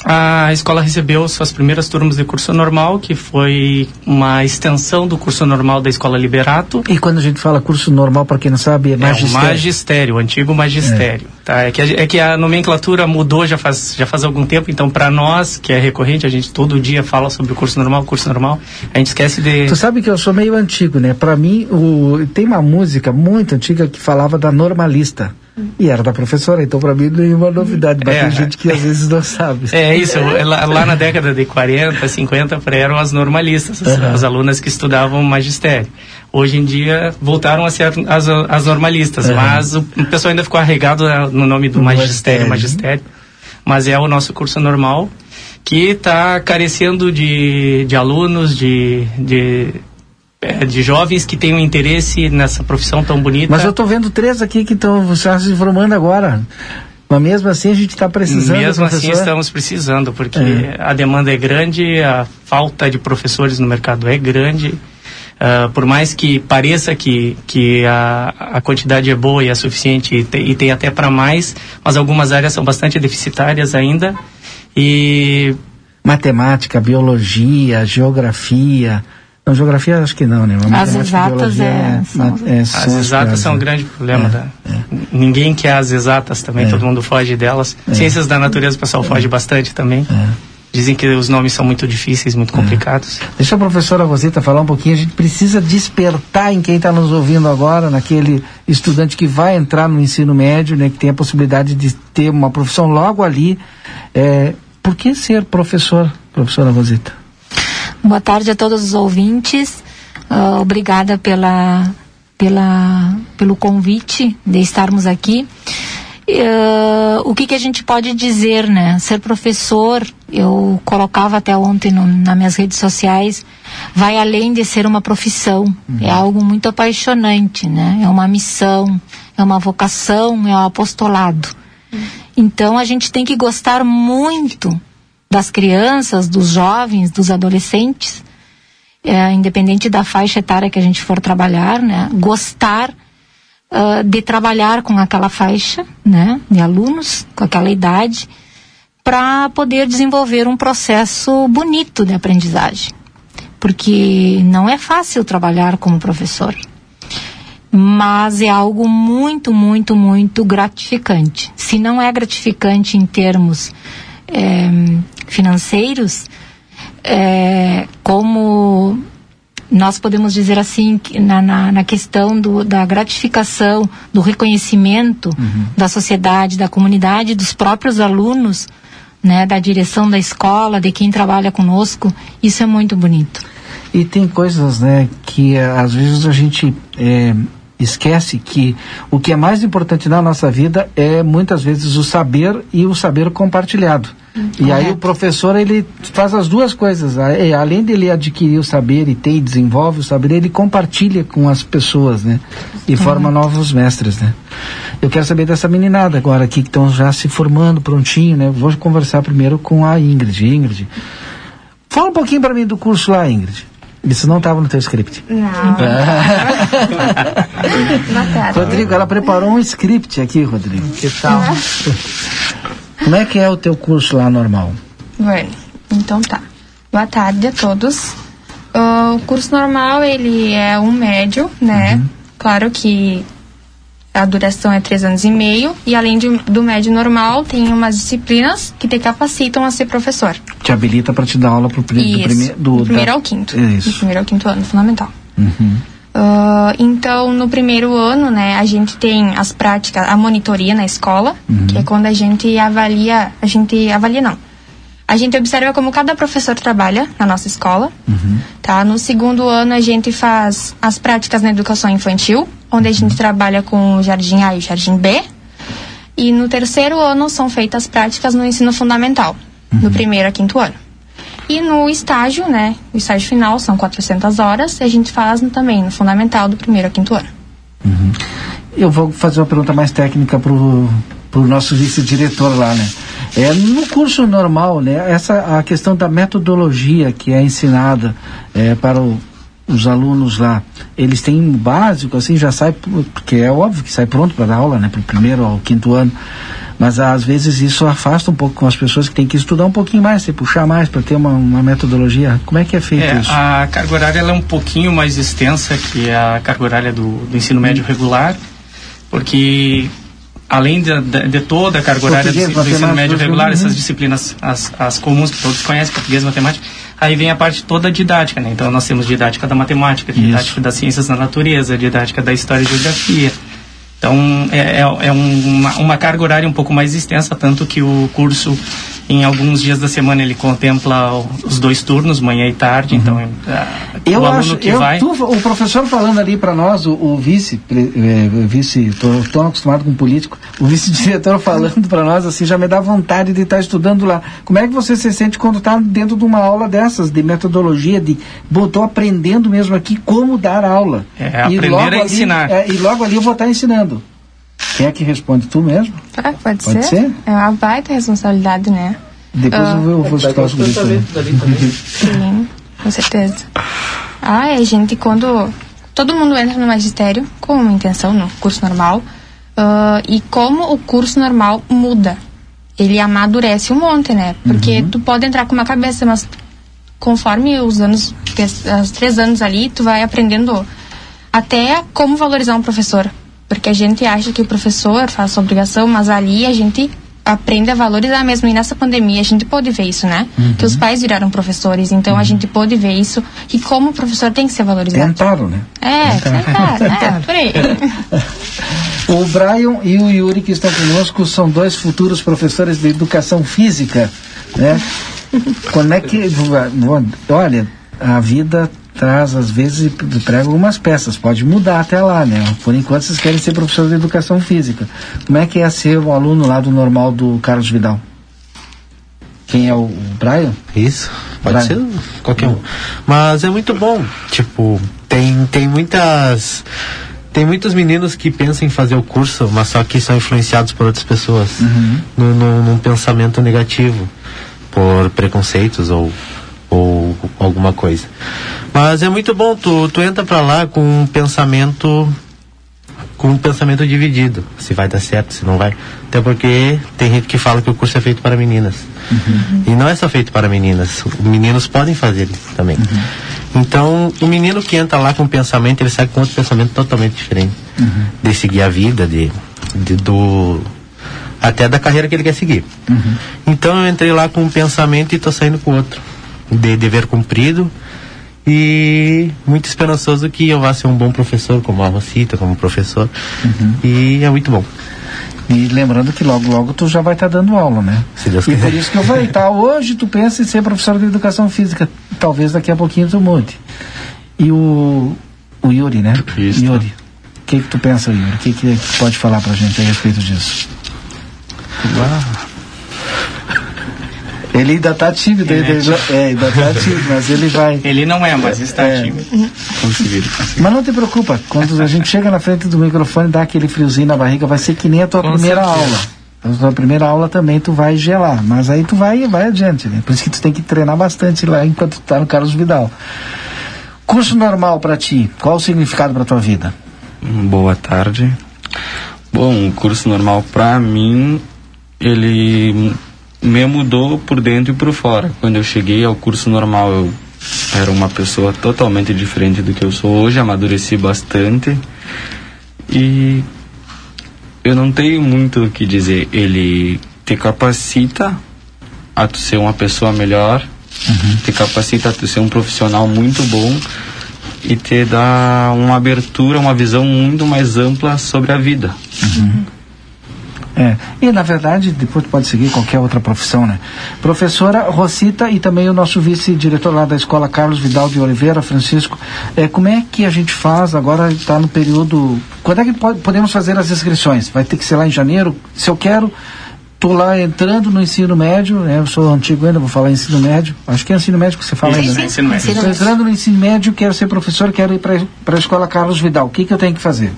a escola recebeu suas primeiras turmas de curso normal, que foi uma extensão do curso normal da Escola Liberato. E quando a gente fala curso normal, para quem não sabe, é É o magistério. magistério, o antigo magistério. Tá? É, que a, é que a nomenclatura mudou já faz, já faz algum tempo, então para nós, que é recorrente, a gente todo dia fala sobre o curso normal, curso normal, a gente esquece de... Tu sabe que eu sou meio antigo, né? Para mim, o... tem uma música muito antiga que falava da normalista. E era da professora, então para mim nenhuma novidade. Mas É. tem gente que às vezes não sabe. É isso, lá, lá na década de 40, 50, eram as normalistas, as, Aham. as alunas que estudavam magistério. Hoje em dia voltaram a ser as, as normalistas, Aham. mas o, o pessoal ainda ficou arregado né, no nome do magistério, magistério. Mas é o nosso curso normal, que está carecendo de, de alunos, de, de é, de jovens que tenham interesse nessa profissão tão bonita. Mas eu estou vendo três aqui que estão se formando agora. Mas mesmo assim a gente está precisando. Mesmo assim estamos precisando, porque É. a demanda é grande, a falta de professores no mercado é grande. Ah, por mais que pareça que, que a, a quantidade é boa e é suficiente e tem, e tem até para mais, mas algumas áreas são bastante deficitárias ainda. E Matemática, biologia, geografia. Não, geografia acho que não, né? Mas As matemática, exatas biologia é- são- é, são as exatas são um né? grande problema. É, da- Ninguém quer as exatas também, É. todo mundo foge delas. É. Ciências da natureza o pessoal foge bastante também. Dizem que os nomes são muito difíceis, muito complicados. Deixa a professora Rosita falar um pouquinho. A gente precisa despertar em quem está nos ouvindo agora, naquele estudante que vai entrar no ensino médio, né, que tem a possibilidade de ter uma profissão logo ali. É, por que ser professor, professora Rosita? Boa tarde a todos os ouvintes. Ah, obrigada pela, pela, pelo convite de estarmos aqui. Ah, o que, que a gente pode dizer, né? Ser professor, eu colocava até ontem no, nas minhas redes sociais, vai além de ser uma profissão. É algo muito apaixonante, né? É uma missão, é uma vocação, é um apostolado. Então a gente tem que gostar muito das crianças, dos jovens, dos adolescentes, é, independente da faixa etária que a gente for trabalhar, né? Gostar ah, de trabalhar com aquela faixa, né? De alunos com aquela idade, para poder desenvolver um processo bonito de aprendizagem, porque não é fácil trabalhar como professor mas é algo muito, muito, muito gratificante. Se não é gratificante em termos eh, financeiros, eh, como nós podemos dizer assim, na, na, na questão do, da gratificação, do reconhecimento da sociedade, da comunidade, dos próprios alunos, né, da direção da escola, de quem trabalha conosco, isso é muito bonito. E tem coisas, né, que eh, às vezes a gente eh, esquece que o que é mais importante na nossa vida é muitas vezes o saber e o saber compartilhado. E aí o professor ele faz as duas coisas. É, Além dele adquirir o saber e ter e desenvolve o saber, ele compartilha com as pessoas, né? E forma novos mestres, né? Eu quero saber dessa meninada agora aqui que estão já se formando prontinho, né? Vou conversar primeiro com a Ingrid. Ingrid, fala um pouquinho para mim do curso lá, Ingrid. Isso não estava no teu script. Não. *laughs* Tarde. Rodrigo, ela preparou um script aqui, Rodrigo. Que tal? *laughs* Como é que é o teu curso lá normal? Bueno, então tá. Boa tarde a todos. Ah, o curso normal, ele é um médio, né? Claro que a duração é três anos e meio. E além de- do médio normal, tem umas disciplinas que te capacitam a ser professor. Te habilita para te dar aula pro Isso, primeiro do do primeiro da- ao quinto. Isso. Do primeiro ao quinto ano, fundamental. Uhum. Ah, então, no primeiro ano, né, a gente tem as práticas, a monitoria na escola, que é quando a gente avalia, a gente avalia não. A gente observa como cada professor trabalha na nossa escola, tá? No segundo ano a gente faz as práticas na educação infantil, onde a gente trabalha com o jardim A e o jardim B. E no terceiro ano são feitas práticas no ensino fundamental, do primeiro a quinto ano. E no estágio, né, o estágio final são 400 horas, e a gente faz também no fundamental do primeiro a quinto ano. Eu vou fazer uma pergunta mais técnica pro pro nosso vice-diretor lá, né? É, no curso normal, né? Essa a questão da metodologia que é ensinada é, para o- os alunos lá, eles têm básico, assim, já sai, porque é óbvio que sai pronto para dar aula, né? Para o primeiro ao quinto ano. Mas às vezes isso afasta um pouco com as pessoas que têm que estudar um pouquinho mais, se puxar mais para ter uma, uma metodologia. Como é que é feito É, isso? a carga horária é um pouquinho mais extensa que a carga horária do, do ensino médio regular, porque além de, de- de toda a carga horária do, do ensino médio regular, uhum. essas disciplinas, as, as comuns que todos conhecem, português, matemática, aí vem a parte toda didática, né? Então nós temos didática da matemática, didática das ciências da natureza, didática da história e geografia. Então é, é, é um- uma, uma carga horária um pouco mais extensa, tanto que o curso Em alguns dias da semana ele contempla os dois turnos, manhã e tarde. Então, ah, Eu o aluno acho, que eu, vai. tu- o professor falando ali para nós, o, o vice, eh, vice, tô acostumado com político, o vice-diretor *laughs* falando para nós assim, já me dá vontade de estar estudando lá. Como é que você se sente quando está dentro de uma aula dessas, de metodologia, de, tô aprendendo mesmo aqui como dar aula. É, aprender logo a ensinar. é, e logo ali eu vou estar ensinando. Quem é que responde? Tu mesmo? Ah, pode, Pode ser? ser? É uma baita responsabilidade, né? Depois Ah, eu vou, escutar sobre isso. Sim, com certeza. Ah, a gente quando todo mundo entra no magistério com uma intenção no curso normal ah, e como o curso normal muda, ele amadurece um monte, né? Porque tu pode entrar com uma cabeça, mas conforme os anos, os três anos ali, tu vai aprendendo até como valorizar um professor. Porque a gente acha que o professor faz sua obrigação, mas ali a gente aprende a valorizar mesmo. E nessa pandemia a gente pôde ver isso, né? Que os pais viraram professores, então a gente pôde ver isso, que como o professor tem que ser valorizado. Tentaram, né? É, tentar, é, *laughs* por aí. O Brian e o Yuri que estão conosco são dois futuros professores de educação física, né? *laughs* Como é que olha, a vida traz às vezes e prega algumas peças, pode mudar até lá, né? Por enquanto vocês querem ser professores de educação física. Como é que é ser um aluno lá do normal do Carlos Vidal? Quem é o, o Brian? Isso, pode Brian. ser qualquer um. Mas é muito bom. Tipo, tem, tem muitas. Tem muitos meninos que pensam em fazer o curso, mas só que são influenciados por outras pessoas. Num, num- num pensamento negativo. Por preconceitos ou, ou alguma coisa. Mas é muito bom, tu, tu entra pra lá com um pensamento com um pensamento dividido, se vai dar certo, se não vai. Até porque tem gente que fala que o curso é feito para meninas. E não é só feito para meninas. Meninos podem fazer isso também. Então, o menino que entra lá com um pensamento, ele sai com outro pensamento totalmente diferente. De seguir a vida, de, de- do até da carreira que ele quer seguir. Então eu entrei lá com um pensamento e estou saindo com outro. De dever cumprido e muito esperançoso que eu vá ser um bom professor, como a Rosita, como professor. E é muito bom. E lembrando que logo, logo tu já vai estar dando aula, né? Se Deus E quiser. por isso que eu falei, tá? *laughs* Hoje tu pensa em ser professor de educação física. Talvez daqui a pouquinho tu mude. E o, o Yuri, né? Yuri. O que que tu pensa, Yuri? O que que tu pode falar pra gente a respeito disso? Ele ainda tá tímido, ele, é é, ainda tá tímido, mas ele vai. *laughs* Ele não é, mas está tímido. Mas não te preocupa, quando a gente chega na frente do microfone, dá aquele friozinho na barriga, vai ser que nem a tua Com primeira certeza. aula. A tua primeira aula também tu vai gelar, mas aí tu vai vai adiante, né? Por isso que tu tem que treinar bastante lá enquanto tu tá no Carlos Vidal. Curso normal pra ti, qual o significado pra tua vida? Boa tarde. Bom, o curso normal pra mim, ele me mudou por dentro e por fora. Quando eu cheguei ao curso normal, eu era uma pessoa totalmente diferente do que eu sou hoje, amadureci bastante. E eu não tenho muito o que dizer. Ele te capacita a tu ser uma pessoa melhor, te capacita a tu ser um profissional muito bom e te dá uma abertura, uma visão muito mais ampla sobre a vida. É, e na verdade, depois pode seguir qualquer outra profissão, né? Professora Rosita e também o nosso vice-diretor lá da escola, Carlos Vidal de Oliveira, Francisco, é, como é que a gente faz agora, está no período, quando é que po- podemos fazer as inscrições? Vai ter que ser lá em janeiro? Se eu quero, tô lá entrando no ensino médio, né? Eu sou antigo ainda, vou falar ensino médio, acho que é ensino médio que você fala Sim, ainda, sim, né? ensino médio. Estou entrando no ensino médio, quero ser professor, quero ir para a escola Carlos Vidal, o que que eu tenho que fazer?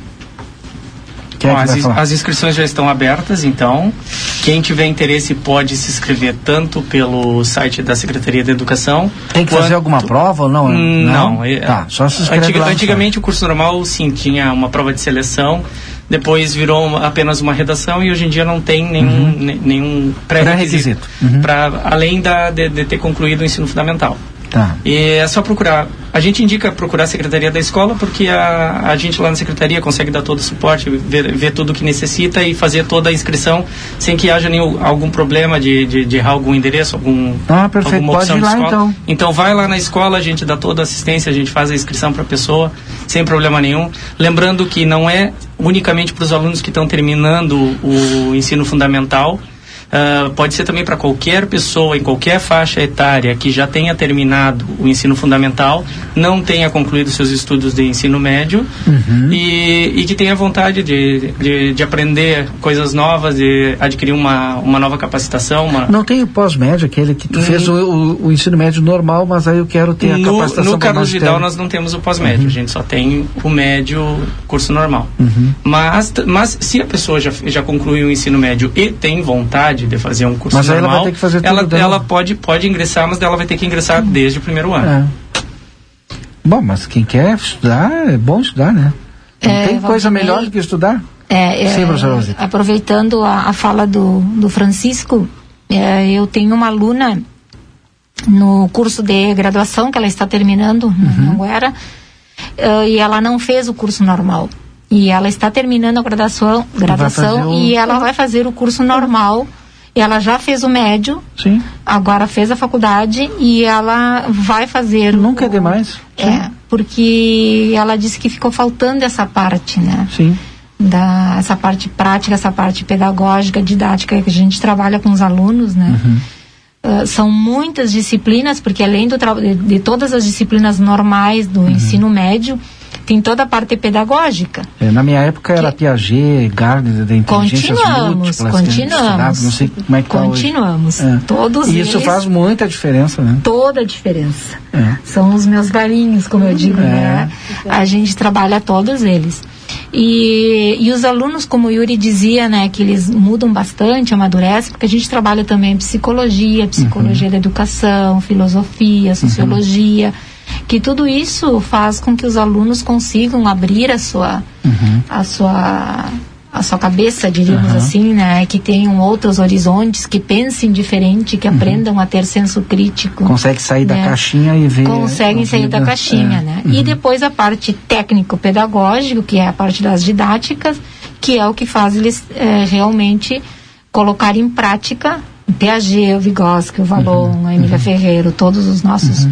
Quem é Bom, que as, as inscrições já estão abertas, então quem tiver interesse pode se inscrever tanto pelo site da Secretaria da Educação. Tem que quanto- fazer alguma prova ou não? Hum, Não, é- Tá, só se inscreve antiga- antigamente o curso normal sim tinha uma prova de seleção, depois virou uma- apenas uma redação e hoje em dia não tem nenhum, ne- nenhum pré-requisito Pré-requisito. Uhum. além da, de, de ter concluído o ensino fundamental. Tá. E é só procurar. A gente indica procurar a secretaria da escola porque a, a gente lá na secretaria consegue dar todo o suporte, ver, ver tudo o que necessita e fazer toda a inscrição sem que haja nenhum, algum problema de, de, de errar algum endereço, algum, Ah, perfeito. alguma Pode opção ir de lá, escola. então. Então vai lá na escola, a gente dá toda a assistência, a gente faz a inscrição para a pessoa sem problema nenhum. Lembrando que não é unicamente para os alunos que estão terminando o ensino fundamental. Ah, pode ser também para qualquer pessoa, em qualquer faixa etária, que já tenha terminado o ensino fundamental, não tenha concluído seus estudos de ensino médio Uhum. e, e que tenha vontade de, de, de aprender coisas novas, de adquirir uma, uma nova capacitação. Uma... Não tem o pós-médio, aquele que tu fez o, o- o ensino médio normal, mas aí eu quero ter a No, capacitação no Carlos. Vidal nós não temos o pós-médio, a gente só tem o médio curso normal. Uhum. Mas, mas se a pessoa já, já concluiu o ensino médio e tem vontade de fazer um curso Mas aí ela normal, vai ter que fazer tudo ela, ela pode, pode ingressar, mas ela vai ter que ingressar desde o primeiro ano. É. Bom, mas quem quer estudar, é bom estudar, né? Não É, tem coisa Valdinei- melhor do que estudar? É, é, Sim, professora Rosita. aproveitando a, a fala do, do Francisco, é, eu tenho uma aluna no curso de graduação que ela está terminando Uhum. na Anguera eh, e ela não fez o curso normal e ela está terminando a graduação, graduação o- e ela vai fazer o curso normal. Ela já fez o médio, Sim. agora fez a faculdade e ela vai fazer. Nunca é demais. É, porque ela disse que ficou faltando essa parte, né? Sim. Da, essa parte prática, essa parte pedagógica, didática que a gente trabalha com os alunos, né? Uhum. Ah, são muitas disciplinas, porque além do de, de todas as disciplinas normais Uhum. do ensino médio, tem toda a parte pedagógica. É, na minha época era Piaget, Gardner, da inteligências Continuamos, que continuamos. Não sei como é que tá. Continuamos. É. Todos E isso eles- faz muita diferença, né? Toda a diferença. É. São os meus velhinhos, como eu digo, É. né? A gente trabalha todos eles. E, e os alunos, como o Yuri dizia, né, que eles mudam bastante, amadurecem, porque a gente trabalha também psicologia, psicologia da educação, filosofia, sociologia, que tudo isso faz com que os alunos consigam abrir a sua, a sua a sua cabeça, diríamos Aham. assim, né, que tenham outros horizontes, que pensem diferente, que aprendam a ter senso crítico. Consegue sair da né? caixinha e ver. conseguem sair da caixinha, É. né? Uhum. E depois a parte técnico-pedagógico, que é a parte das didáticas, que é o que faz eles eh, realmente colocar em prática o Piaget, o Vygotsky, o Valon, Uhum. a Emília Ferreiro, todos os nossos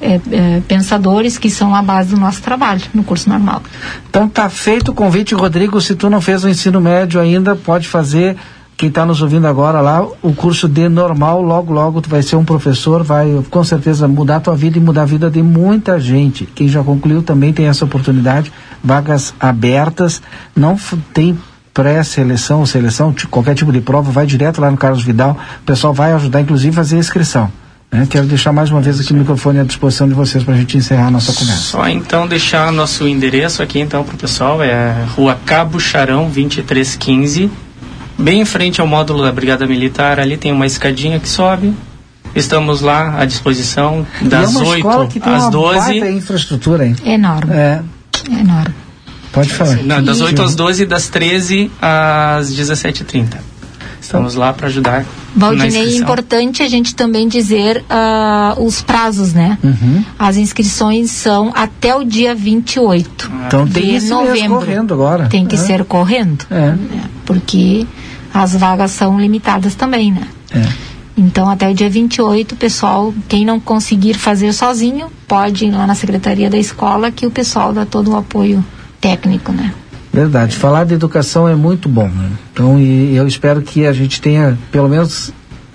eh, eh, pensadores que são a base do nosso trabalho no curso normal. Então tá feito o convite, Rodrigo. Se tu não fez o ensino médio ainda, pode fazer. Quem está nos ouvindo agora lá, o curso de normal, logo, logo tu vai ser um professor, vai com certeza mudar a tua vida e mudar a vida de muita gente. Quem já concluiu também tem essa oportunidade, vagas abertas, não tem pré-seleção ou seleção, ti- qualquer tipo de prova, vai direto lá no Carlos Vidal, o pessoal vai ajudar, inclusive, a fazer a inscrição. Né? Quero deixar mais uma vez aqui o microfone à disposição de vocês para a gente encerrar a nossa conversa. Só então deixar nosso endereço aqui então para o pessoal, é Rua Cabo Charão 2315, bem em frente ao módulo da Brigada Militar, ali tem uma escadinha que sobe. Estamos lá à disposição e é das uma 8 escola que tem às uma 12. baita infraestrutura, hein? Enorme. É, Enorme. pode falar. Não, das 8 às 12 e das 13 às 17h30. Estamos lá para ajudar. Valdinei, é importante a gente também dizer ah, os prazos, né? Uhum. As inscrições são até o dia 28 Então tem de mês novembro. correndo agora. Tem que É. ser correndo, É. né? porque as vagas são limitadas também, né? É. Então, até o dia 28, pessoal, quem não conseguir fazer sozinho, pode ir lá na secretaria da escola que o pessoal dá todo o apoio técnico, né? Verdade. Falar de educação é muito bom. Né? Então, e eu espero que a gente tenha, pelo menos,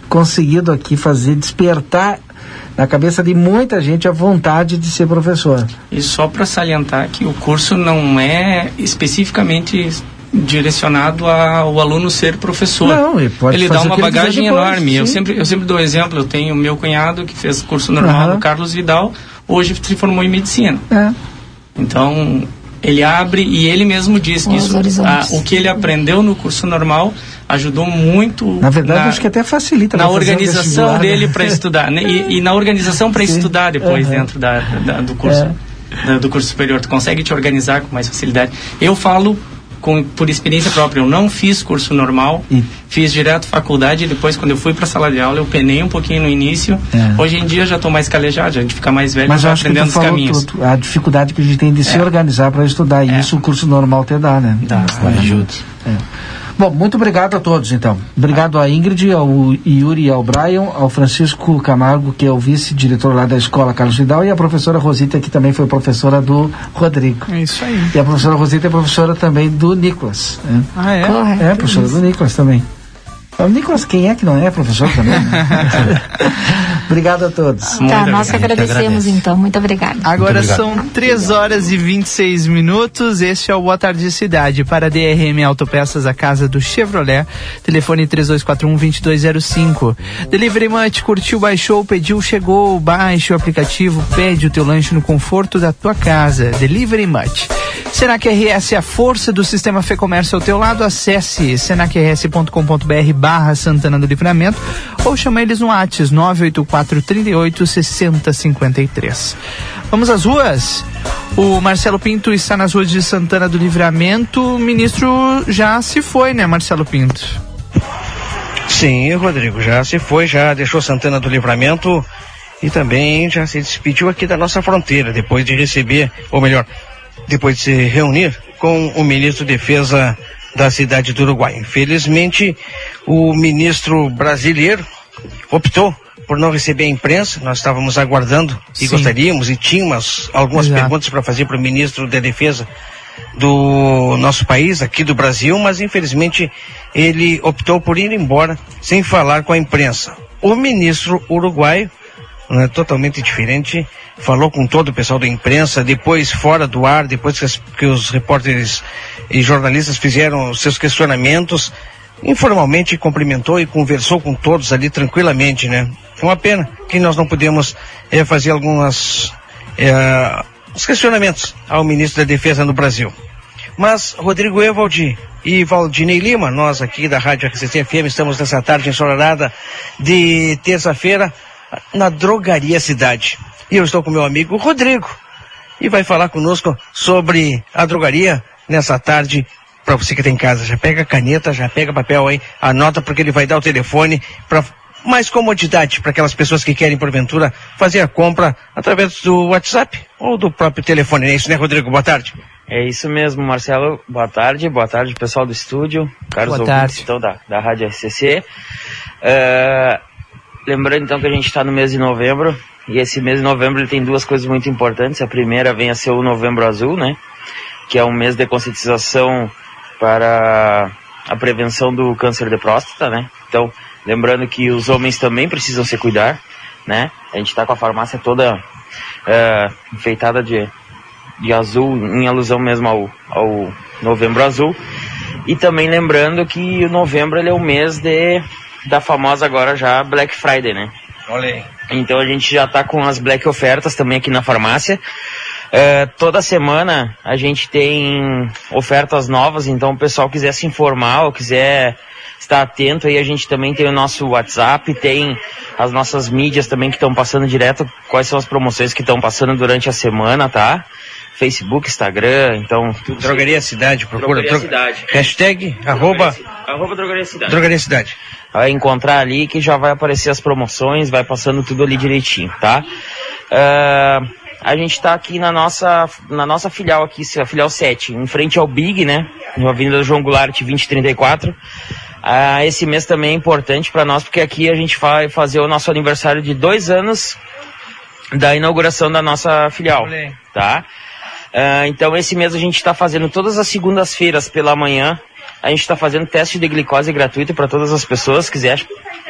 conseguido aqui fazer despertar na cabeça de muita gente a vontade de ser professor. E só para salientar que o curso não é especificamente direcionado ao aluno ser professor. Não, ele pode dá fazer o uma ele bagagem depois, enorme. Eu sempre, eu sempre dou exemplo. Eu tenho meu cunhado que fez curso normal Aham. no Carlos Vidal, hoje se formou em medicina. É. Então ele abre e ele mesmo diz que isso, ah, o que ele aprendeu no curso normal ajudou muito Na verdade, acho que até facilita na organização né? dele para estudar né? e, e na organização para estudar depois Aham. dentro da, da- do curso É. da- do curso superior tu consegue te organizar com mais facilidade eu falo com, por experiência própria eu não fiz curso normal fiz direto faculdade e depois quando eu fui para a sala de aula eu penei um pouquinho no início É. hoje em dia já estou mais calejado a gente fica mais velho Mas que aprendendo tu os caminhos tudo, a dificuldade que a gente tem de se organizar para estudar. E isso o curso normal te dá, né? Dá, ajuda. Bom, muito obrigado a todos, então. Obrigado à Ingrid, ao Yuri e ao Brian, ao Francisco Camargo, que é o vice-diretor lá da escola Carlos Vidal, e a professora Rosita, que também foi professora do Rodrigo. É isso aí. E a professora Rosita é professora também do Nicolas. né? Ah, é? Correto. É, professora do Nicolas também. O Nicolas, quem é que não é professor também? *laughs* Obrigado a todos. Tá, nós que agradecemos então. Muito obrigada. Agora são 3 horas e 26 minutos. Este é o Boa Tarde Cidade para a DRM Autopeças, a casa do Chevrolet. Telefone 3241-2205. Delivery Munch, curtiu, baixou, pediu, chegou. Baixe o aplicativo, pede o teu lanche no conforto da tua casa. Delivery Munch. Senac RS, a força do sistema Fê Comércio ao teu lado. Acesse senacrs.com.br barra Santana do Livramento ou chama eles no WhatsApp 984 38 60 53. Vamos às ruas? O Marcelo Pinto está nas ruas de Santana do Livramento. O ministro já se foi, né, Marcelo Pinto? Sim, Rodrigo, já se foi, já deixou Santana do Livramento e também já se despediu aqui da nossa fronteira, depois de receber, ou melhor, depois de se reunir com o ministro de Defesa da cidade do Uruguai. Infelizmente, o ministro brasileiro optou por não receber a imprensa. Nós estávamos aguardando e Sim. gostaríamos e tínhamos algumas Exato. perguntas para fazer para o ministro da Defesa do nosso país, aqui do Brasil, mas infelizmente ele optou por ir embora sem falar com a imprensa. O ministro uruguaio, né, totalmente diferente, falou com todo o pessoal da imprensa, depois fora do ar, depois que, as- que os repórteres e jornalistas fizeram seus questionamentos, informalmente cumprimentou e conversou com todos ali tranquilamente, né? É uma pena que nós não pudemos eh, fazer algumas os questionamentos ao ministro da Defesa no Brasil. Mas Rodrigo Evaldi e Valdinei Lima, nós aqui da Rádio RCC FM, estamos nessa tarde ensolarada de terça-feira na Drogaria Cidade. E eu estou com meu amigo Rodrigo e vai falar conosco sobre a drogaria nessa tarde. Para você que tem em casa, já pega caneta, já pega papel aí, anota porque ele vai dar o telefone para mais comodidade para aquelas pessoas que querem porventura fazer a compra através do WhatsApp ou do próprio telefone. É isso, né, Rodrigo? Boa tarde. É isso mesmo, Marcelo. Boa tarde, boa tarde, pessoal do estúdio, caros Boa ouvintes tarde. então, da, da Rádio RCC. É, lembrando então que a gente está no mês de novembro, e esse mês de novembro ele tem duas coisas muito importantes. A primeira vem a ser o Novembro Azul, né? Que é um mês de conscientização para a prevenção do câncer de próstata, né? Então, lembrando que os homens também precisam se cuidar, né? A gente está com a farmácia toda é, enfeitada de, de azul, em alusão mesmo ao, ao Novembro Azul. E também lembrando que o novembro ele é o mês de, da famosa agora já Black Friday, né? Olha aí. Então a gente já tá com as black ofertas também aqui na farmácia. É, toda semana a gente tem ofertas novas, então o pessoal quiser se informar ou quiser estar atento aí, a gente também tem o nosso WhatsApp, tem as nossas mídias também que estão passando direto, quais são as promoções que estão passando durante a semana, tá? Facebook, Instagram, então... Tudo Drogaria Cidade, procura. Drogaria dro- Cidade. Hashtag, arroba, Arroba Drogaria Cidade. Drogaria Cidade. Vai encontrar ali que já vai aparecer as promoções, vai passando tudo ali direitinho, tá? Ah, a gente tá aqui na nossa, na nossa filial aqui, a filial 7, em frente ao Big, né? Na Avenida João Goulart 2034. Ah, esse mês também é importante para nós, porque aqui a gente vai fazer o nosso aniversário de dois anos da inauguração da nossa filial, tá? Ah, então esse mês a gente está fazendo todas as segundas-feiras pela manhã. A gente está fazendo teste de glicose gratuito para todas as pessoas. Se quiser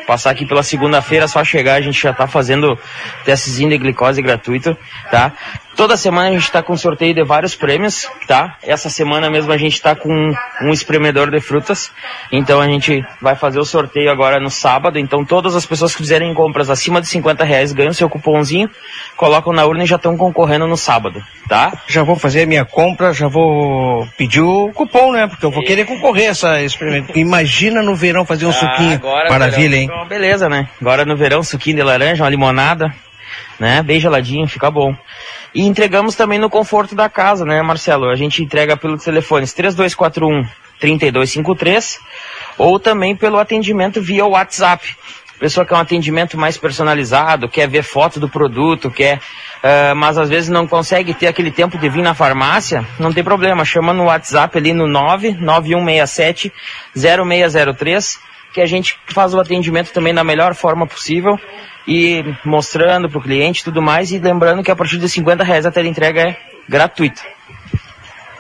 passar aqui pela segunda-feira, é só chegar. A gente já está fazendo testezinho de glicose gratuito, tá? Toda semana a gente está com sorteio de vários prêmios, tá? Essa semana mesmo a gente está com um espremedor de frutas. Então a gente vai fazer o sorteio agora no sábado. Então todas as pessoas que fizerem compras acima de 50 reais ganham seu cupomzinho, colocam na urna e já estão concorrendo no sábado, tá? Já vou fazer a minha compra, já vou pedir o cupom, né? Porque eu vou querer concorrer a essa experimento. Imagina no verão fazer um suquinho. Ah, agora, Maravilha, verão, hein? então, beleza, né? Agora no verão, suquinho de laranja, uma limonada, né? Bem geladinho, fica bom. E entregamos também no conforto da casa, né, Marcelo? A gente entrega pelos telefones 3241 3253 ou também pelo atendimento via WhatsApp. Pessoa quer um atendimento mais personalizado, quer ver foto do produto, quer, ah, mas às vezes não consegue ter aquele tempo de vir na farmácia, não tem problema, chama no WhatsApp ali no 99167 0603 que a gente faz o atendimento também da melhor forma possível e mostrando para o cliente tudo mais e lembrando que a partir de 50 reais a entrega é gratuita.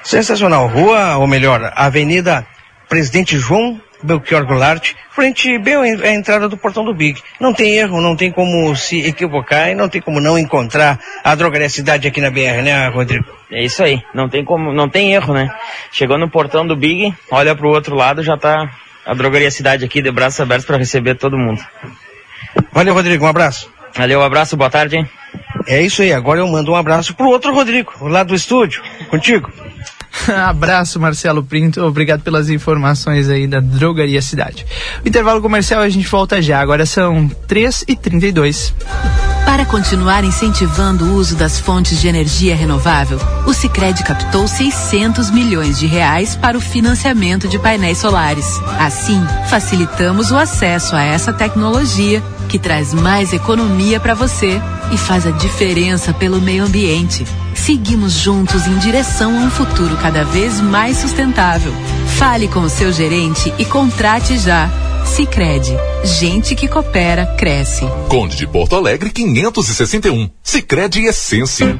Sensacional. Rua, ou melhor, Avenida Presidente João Belchior Goulart, frente bem à entrada do portão do Big. Não tem erro, não tem como se equivocar e não tem como não encontrar a drogaria cidade aqui na BR, né, Rodrigo? É isso aí, não tem como, não tem erro, né? Chegou no portão do Big, olha pro outro lado, já tá a drogaria cidade aqui de braços abertos para receber todo mundo. Valeu, Rodrigo, um abraço. Valeu, um abraço, boa tarde, hein? É isso aí, agora eu mando um abraço pro outro Rodrigo, lá do estúdio, contigo. *laughs* Abraço, Marcelo Pinto. Obrigado pelas informações aí da Drogaria Cidade. Intervalo comercial a gente volta já. Agora são 3h32. Para continuar incentivando o uso das fontes de energia renovável, o Sicredi captou 600 milhões de reais para o financiamento de painéis solares. Assim, facilitamos o acesso a essa tecnologia que traz mais economia para você e faz a diferença pelo meio ambiente. Seguimos juntos em direção a um futuro cada vez mais sustentável. Fale com o seu gerente e contrate já. Sicredi, gente que coopera cresce. Conde de Porto Alegre 561. Sicredi Essência.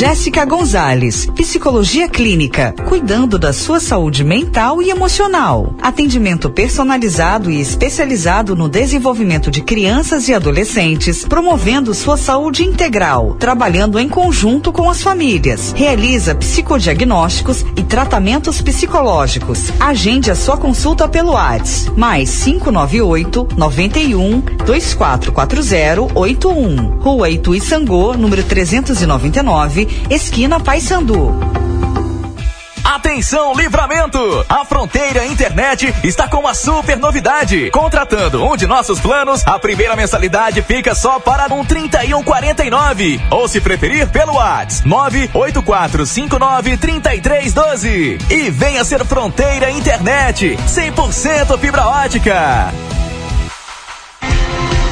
Jéssica Gonzalez, Psicologia Clínica, cuidando da sua saúde mental e emocional. Atendimento personalizado e especializado no desenvolvimento de crianças e adolescentes, promovendo sua saúde integral, trabalhando em conjunto com as famílias. Realiza psicodiagnósticos e tratamentos psicológicos. Agende a sua consulta pelo WhatsApp, mais 598 91 2440 81. Rua Itu Sangô, número 399, esquina Paysandu. Atenção, livramento! A Fronteira Internet está com uma super novidade. Contratando um de nossos planos, a primeira mensalidade fica só para um 31,49. Ou se preferir, pelo WhatsApp 984593312. E venha ser Fronteira Internet 100% fibra ótica.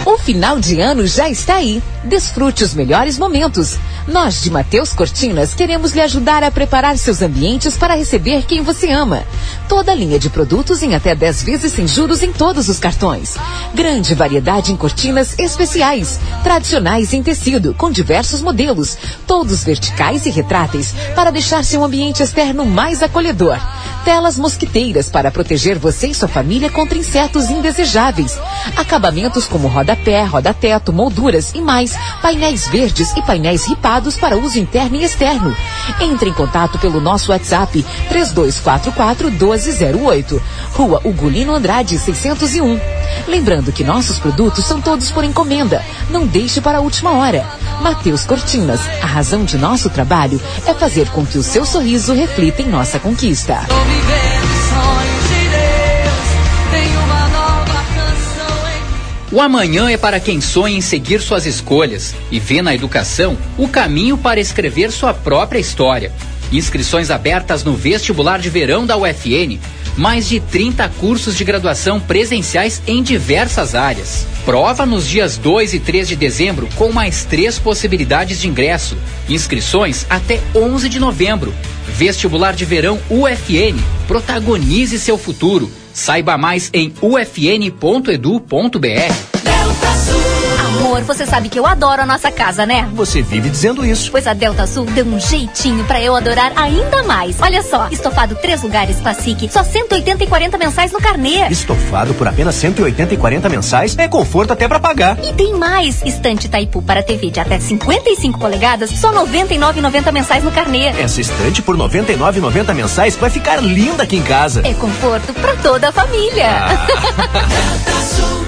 O final de ano já está aí. Desfrute os melhores momentos. Nós de Mateus Cortinas queremos lhe ajudar a preparar seus ambientes para receber quem você ama. Toda a linha de produtos em até 10 vezes sem juros em todos os cartões. Grande variedade em cortinas especiais, tradicionais em tecido, com diversos modelos, todos verticais e retráteis, para deixar seu ambiente externo mais acolhedor. Telas mosquiteiras para proteger você e sua família contra insetos indesejáveis. Acabamentos como rodapé, roda-teto, molduras e mais. Painéis verdes e painéis ripados para uso interno e externo. Entre em contato pelo nosso WhatsApp 3244 1208. Rua Ugolino Andrade 601. Lembrando que nossos produtos são todos por encomenda. Não deixe para a última hora. Mateus Cortinas, a razão de nosso trabalho é fazer com que o seu sorriso reflita em nossa conquista. O amanhã é para quem sonha em seguir suas escolhas e vê na educação o caminho para escrever sua própria história. Inscrições abertas no vestibular de verão da UFN. Mais de 30 cursos de graduação presenciais em diversas áreas. Prova nos dias 2 e 3 de dezembro com mais três possibilidades de ingresso. Inscrições até 11 de novembro. Vestibular de verão UFN. Protagonize seu futuro. Saiba mais em ufn.edu.br. Amor, você sabe que eu adoro a nossa casa, né? Você vive dizendo isso. Pois a Delta Sul deu um jeitinho pra eu adorar ainda mais. Olha só, estofado três lugares Classic, só 180 e 40 mensais no carnê. Estofado por apenas 180 e 40 mensais é conforto até pra pagar. E tem mais, estante Taipu para TV de até 55 polegadas, só 99,90 mensais no carnê. Essa estante por 99,90 mensais vai ficar linda aqui em casa. É conforto pra toda a família. *laughs*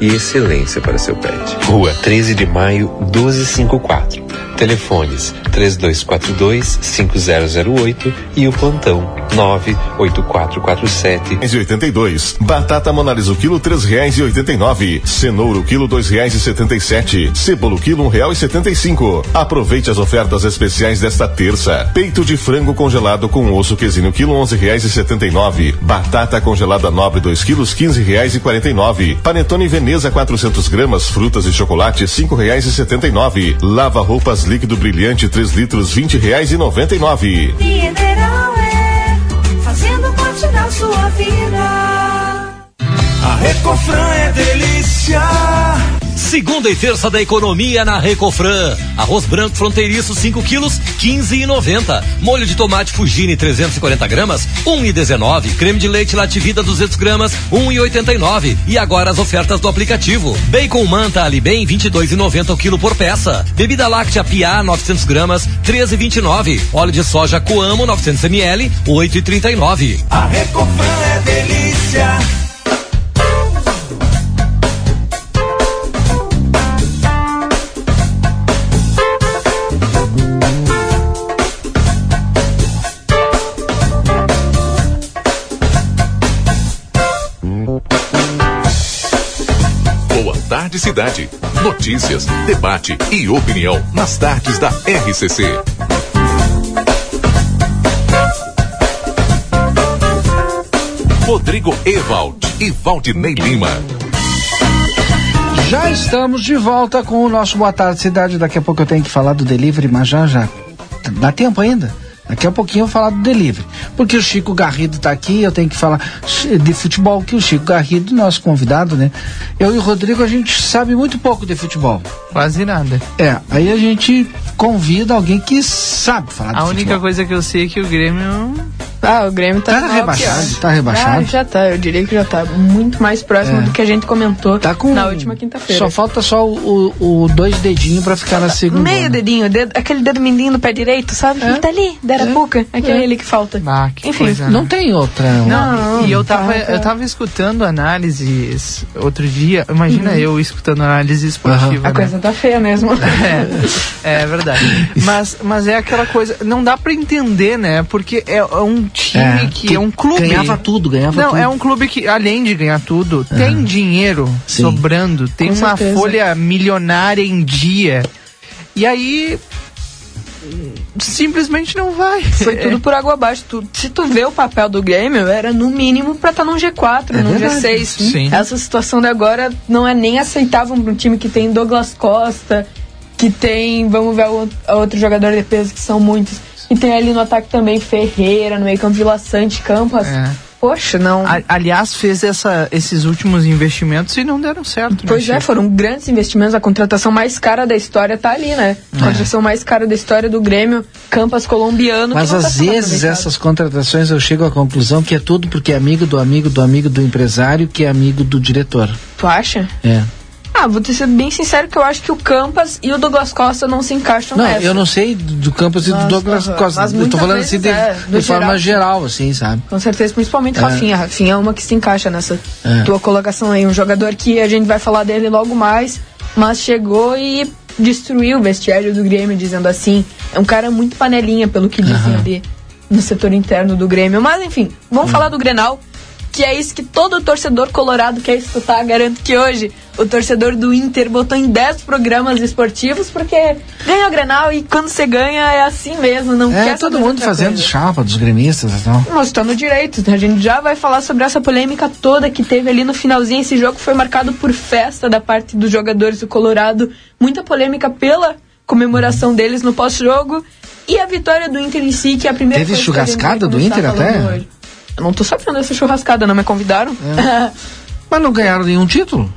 e excelência para seu pet. Rua 13 de Maio, 1254. Telefones 3242-5008 e o plantão 98447 82. Batata Monalisa o quilo três reais e oitenta e nove. Cenoura o quilo dois reais e setenta e sete. Cebola quilo um real e setenta e cinco. Aproveite as ofertas especiais desta terça. Peito de frango congelado com osso quesinho quilo onze reais e setenta e nove. Batata congelada nobre dois quilos quinze reais e quarenta e nove. Panetone Veneza 400 gramas frutas e chocolate cinco reais e setenta e nove. Lava roupas líquido brilhante 3 litros vinte reais e noventa e nove. É fazendo parte da sua vida. A Recofran é delícia. Segunda e terça da economia na Recofran. Arroz branco fronteiriço 5 quilos, 15,90. Molho de tomate Fugini 340 gramas, 1,19. Creme de leite Lativida 200 gramas, 1,89. E agora as ofertas do aplicativo. Bacon Manta Ali Bem 22,90 o quilo por peça. Bebida láctea Pia 900 gramas, 13,29. Óleo de soja Coamo 900 ml, 8,39. A Recofran é delícia. Boa tarde, cidade. Notícias, debate e opinião nas tardes da RCC. Rodrigo Ewald e Valdinei Lima. Já estamos de volta com o nosso Boa Tarde Cidade. Daqui a pouco eu tenho que falar do delivery, mas já já. Dá tempo ainda? Daqui a pouquinho eu vou falar do delivery. Porque o Chico Garrido está aqui, eu tenho que falar de futebol, que o Chico Garrido, nosso convidado, né? Eu e o Rodrigo, a gente sabe muito pouco de futebol. Quase nada. É, aí a gente convida alguém que sabe falar de A futebol. única coisa que eu sei é que o Grêmio. Ah, o Grêmio tá, Tá mal rebaixado, pior. tá rebaixado. Ah, já tá, eu diria que já tá muito mais próximo É. do que a gente comentou Tá com- na última quinta-feira. Só falta só o, o- o dois dedinhos pra ficar na segunda. Meio dedinho, dedo- aquele dedo mindinho do pé direito, sabe? Ele tá ali, da arapuca. Aquele que falta. Enfim, coisa, Não tem outra. Não, e eu tava, tá, tá. eu tava escutando análises outro dia. Imagina Uhum. eu escutando análise esportiva. a né? coisa tá feia mesmo. *laughs* É, é verdade. mas, mas é aquela coisa, não dá pra entender, né? Porque é, é um time É, que, é um clube. ganhava tudo, ganhava não, tudo. é um clube que, além de ganhar tudo, tem dinheiro Sim. sobrando, tem Com uma certeza. folha milionária em dia. E aí. Simplesmente não vai. Foi *laughs* tudo por água abaixo. Tu, se tu vê o papel do Grêmio, era no mínimo pra estar num G4, É num verdade. G6. Sim. Essa situação de agora não é nem aceitável pra um time que tem Douglas Costa, que tem, vamos ver outro jogador de defesa, que são muitos. E tem ali no ataque também Ferreira, no meio campo Vila Sante, Campas. É. Poxa, não. A- aliás, fez essa, esses últimos investimentos e não deram certo. né, Pois é, Chico? foram grandes investimentos. A contratação mais cara da história tá ali, né? A contratação mais cara da história do Grêmio, Campas colombiano. Mas tá às sendo vezes essas contratações eu chego à conclusão que é tudo porque é amigo do amigo do amigo do empresário que é amigo do diretor. Tu acha? É. Ah, vou te ser bem sincero que eu acho que o Campas e o Douglas Costa não se encaixam Não, nessa. eu não sei do Campos e do Douglas Costa. mas Eu tô falando assim de, é, de no forma geral. geral, assim, sabe? Com certeza, principalmente É. Rafinha. Rafinha é uma que se encaixa nessa É. tua colocação aí. Um jogador que a gente vai falar dele logo mais, mas chegou e destruiu o vestiário do Grêmio, dizendo assim. É um cara muito panelinha, pelo que dizem Aham. ali no setor interno do Grêmio. Mas enfim, vamos falar do Grenal, que é isso que todo torcedor colorado quer escutar. Garanto que hoje o torcedor do Inter botou em 10 programas esportivos, porque ganha o Grenal e quando você ganha é assim mesmo, não É, quer todo mundo fazendo coisa. chapa dos gremistas e tal. Mas tá no direito. A gente já vai falar sobre essa polêmica toda que teve ali no finalzinho. Esse jogo foi marcado por festa da parte dos jogadores do Colorado. Muita polêmica pela comemoração deles no pós-jogo. E a vitória do Inter em si, que é a primeira Teve churrascada do Inter até? hoje. Eu não tô sabendo dessa churrascada, não me convidaram? Mas não ganharam nenhum título?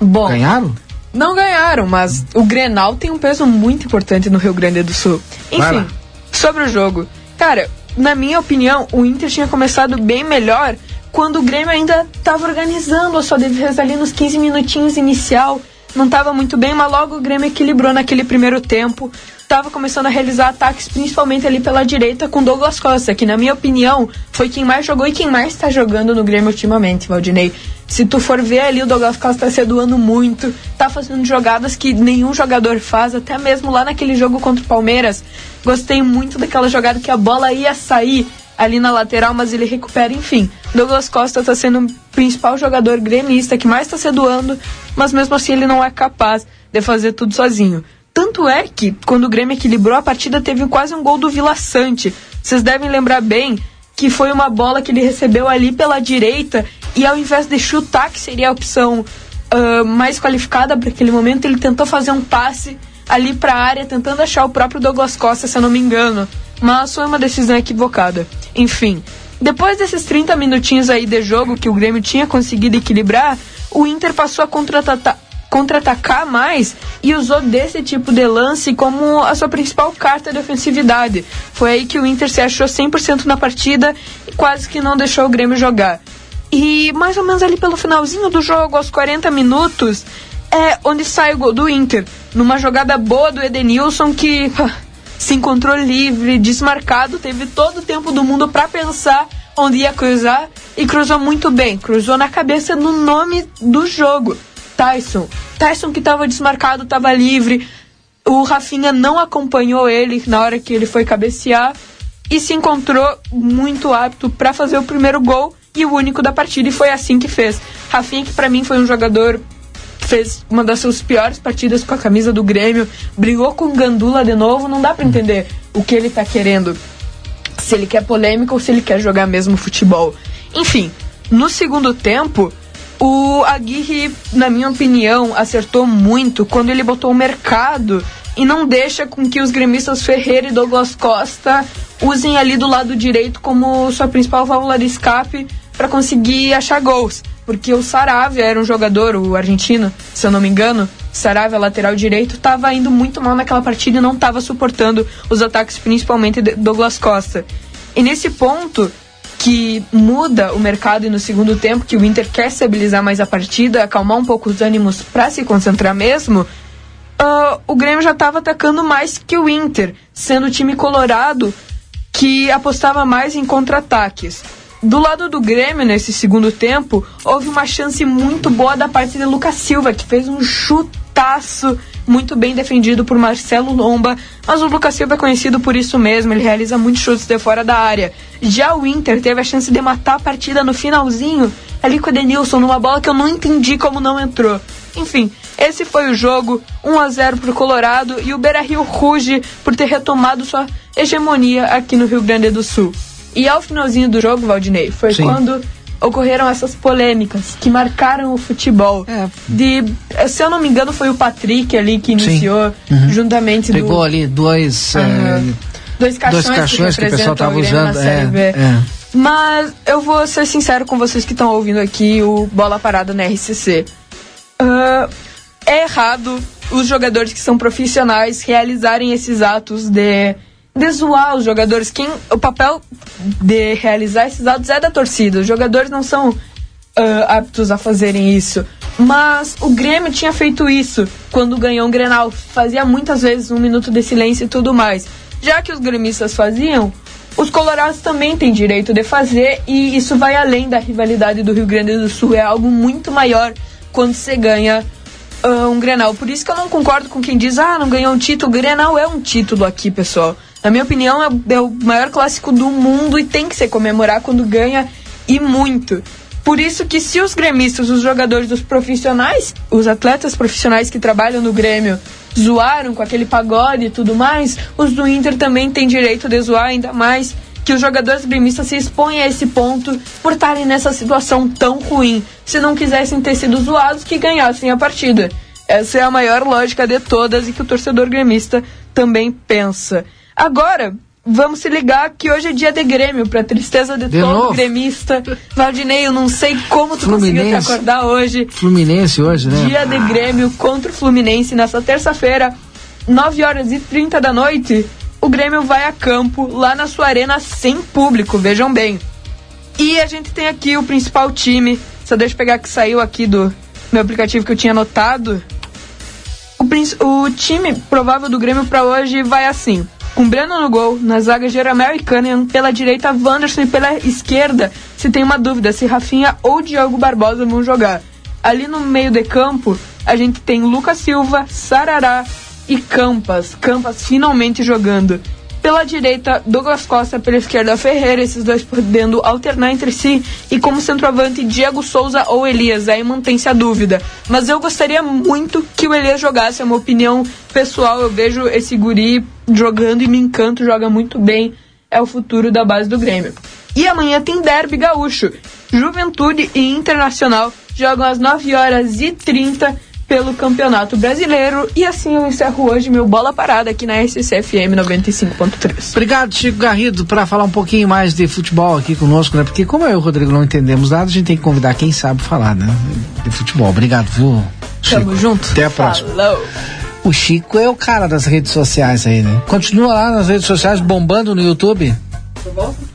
Bom, Ganharam? não ganharam, mas o Grenal tem um peso muito importante no Rio Grande do Sul. Enfim, sobre o jogo. Cara, na minha opinião, o Inter tinha começado bem melhor quando o Grêmio ainda estava organizando a sua defesa ali nos 15 minutinhos inicial. não estava muito bem, mas logo o Grêmio equilibrou naquele primeiro tempo. Estava começando a realizar ataques, principalmente ali pela direita, com Douglas Costa, que na minha opinião foi quem mais jogou e quem mais está jogando no Grêmio ultimamente, Valdinei. Se tu for ver ali, o Douglas Costa tá se doando muito, tá fazendo jogadas que nenhum jogador faz, até mesmo lá naquele jogo contra o Palmeiras. Gostei muito daquela jogada que a bola ia sair ali na lateral, mas ele recupera, enfim. Douglas Costa está sendo o principal jogador gremista que mais está se doando, mas mesmo assim ele não é capaz de fazer tudo sozinho. Tanto é que, quando o Grêmio equilibrou, a partida teve quase um gol do Vila Sante. Vocês devem lembrar bem que foi uma bola que ele recebeu ali pela direita e ao invés de chutar, que seria a opção uh, mais qualificada para aquele momento, ele tentou fazer um passe ali para a área, tentando achar o próprio Douglas Costa, se eu não me engano. Mas foi uma decisão equivocada. Enfim, depois desses 30 minutinhos aí de jogo que o Grêmio tinha conseguido equilibrar, o Inter passou a contra-atacar contra-atacar mais e usou desse tipo de lance como a sua principal carta de ofensividade. Foi aí que o Inter se achou 100% na partida e quase que não deixou o Grêmio jogar. E mais ou menos ali pelo finalzinho do jogo, aos 40 minutos, é onde sai o gol do Inter. Numa jogada boa do Edenilson que *laughs* se encontrou livre, desmarcado, teve todo o tempo do mundo para pensar onde ia cruzar e cruzou muito bem. Cruzou na cabeça no nome do jogo. Tyson. Tyson que estava desmarcado, estava livre. O Rafinha não acompanhou ele na hora que ele foi cabecear e se encontrou muito apto para fazer o primeiro gol e o único da partida e foi assim que fez. Rafinha que para mim foi um jogador fez uma das suas piores partidas com a camisa do Grêmio, brigou com Gandula de novo, não dá para entender o que ele tá querendo. Se ele quer polêmica ou se ele quer jogar mesmo futebol. Enfim, no segundo tempo, o Aguirre, na minha opinião, acertou muito quando ele botou o mercado e não deixa com que os gremistas Ferreira e Douglas Costa usem ali do lado direito como sua principal válvula de escape para conseguir achar gols porque o Saravia era um jogador, o argentino, se eu não me engano, Saravia, lateral direito, estava indo muito mal naquela partida e não estava suportando os ataques, principalmente de Douglas Costa. E nesse ponto que muda o mercado e no segundo tempo, que o Inter quer estabilizar mais a partida, acalmar um pouco os ânimos para se concentrar mesmo, uh, o Grêmio já estava atacando mais que o Inter, sendo o time colorado que apostava mais em contra-ataques. Do lado do Grêmio, nesse segundo tempo, houve uma chance muito boa da parte de Lucas Silva, que fez um chutaço muito bem defendido por Marcelo Lomba, mas o Lucas Silva é conhecido por isso mesmo, ele realiza muitos chutes de fora da área. Já o Inter teve a chance de matar a partida no finalzinho, ali com o Denilson, numa bola que eu não entendi como não entrou. Enfim, esse foi o jogo, 1 a 0 para o Colorado e o Beira-Rio ruge por ter retomado sua hegemonia aqui no Rio Grande do Sul. E ao finalzinho do jogo, Valdinei, foi Sim. quando ocorreram essas polêmicas que marcaram o futebol. É. De, se eu não me engano, foi o Patrick ali que iniciou, uhum. juntamente Pegou do, ali dois. Uhum. É, dois caixões, dois caixões que, que, o pessoal estava usando. É, é, Mas eu vou ser sincero com vocês que estão ouvindo aqui o Bola Parada na RCC. Uh, é errado os jogadores que são profissionais realizarem esses atos de de zoar os jogadores. Quem, o papel de realizar esses atos é da torcida. Os jogadores não são uh, aptos a fazerem isso. Mas o Grêmio tinha feito isso quando ganhou um Grenal. Fazia muitas vezes um minuto de silêncio e tudo mais. Já que os gremistas faziam, os colorados também têm direito de fazer e isso vai além da rivalidade do Rio Grande do Sul. É algo muito maior quando você ganha uh, um Grenal. Por isso que eu não concordo com quem diz, ah, não ganhou um título. Grenal é um título aqui, pessoal. Na minha opinião, é, é o maior clássico do mundo e tem que se comemorar quando ganha e muito. Por isso que se os gremistas, os jogadores, os profissionais, os atletas profissionais que trabalham no Grêmio zoaram com aquele pagode e tudo mais, os do Inter também têm direito de zoar ainda mais que os jogadores gremistas se expõem a esse ponto por estarem nessa situação tão ruim. Se não quisessem ter sido zoados, que ganhassem a partida. Essa é a maior lógica de todas e que o torcedor gremista também pensa. Agora, vamos se ligar que hoje é dia de Grêmio, pra tristeza de, de todo novo? gremista. Valdinei, eu não sei como tu Fluminense. conseguiu te acordar hoje. Fluminense hoje, né? Dia de Grêmio contra o Fluminense nessa terça-feira, 9 horas e 30 da noite. O Grêmio vai a campo lá na sua arena sem público, vejam bem. E a gente tem aqui o principal time. Só deixa eu pegar que saiu aqui do meu aplicativo que eu tinha anotado. O, o time provável do Grêmio pra hoje vai assim. Com Breno no gol, na zaga Jeromel e Kahneman, pela direita Wanderson e pela esquerda, se tem uma dúvida se Rafinha ou Diogo Barbosa vão jogar. Ali no meio de campo, a gente tem Lucas Silva, Sarará e Campas. Campas finalmente jogando. Pela direita, Douglas Costa, pela esquerda, Ferreira, esses dois podendo alternar entre si. E como centroavante, Diego Souza ou Elias. Aí mantém-se a dúvida. Mas eu gostaria muito que o Elias jogasse, é uma opinião pessoal. Eu vejo esse guri jogando e me encanto, joga muito bem. É o futuro da base do Grêmio. E amanhã tem Derby Gaúcho. Juventude e Internacional jogam às 9 horas e 30 pelo Campeonato Brasileiro. E assim eu encerro hoje meu bola parada aqui na SCFM 95.3. Obrigado, Chico Garrido, para falar um pouquinho mais de futebol aqui conosco, né? Porque como eu e o Rodrigo não entendemos nada, a gente tem que convidar quem sabe falar, né? De futebol. Obrigado, viu? Chico? Tamo junto. Até a próxima. Falou. O Chico é o cara das redes sociais aí, né? Continua lá nas redes sociais bombando no YouTube?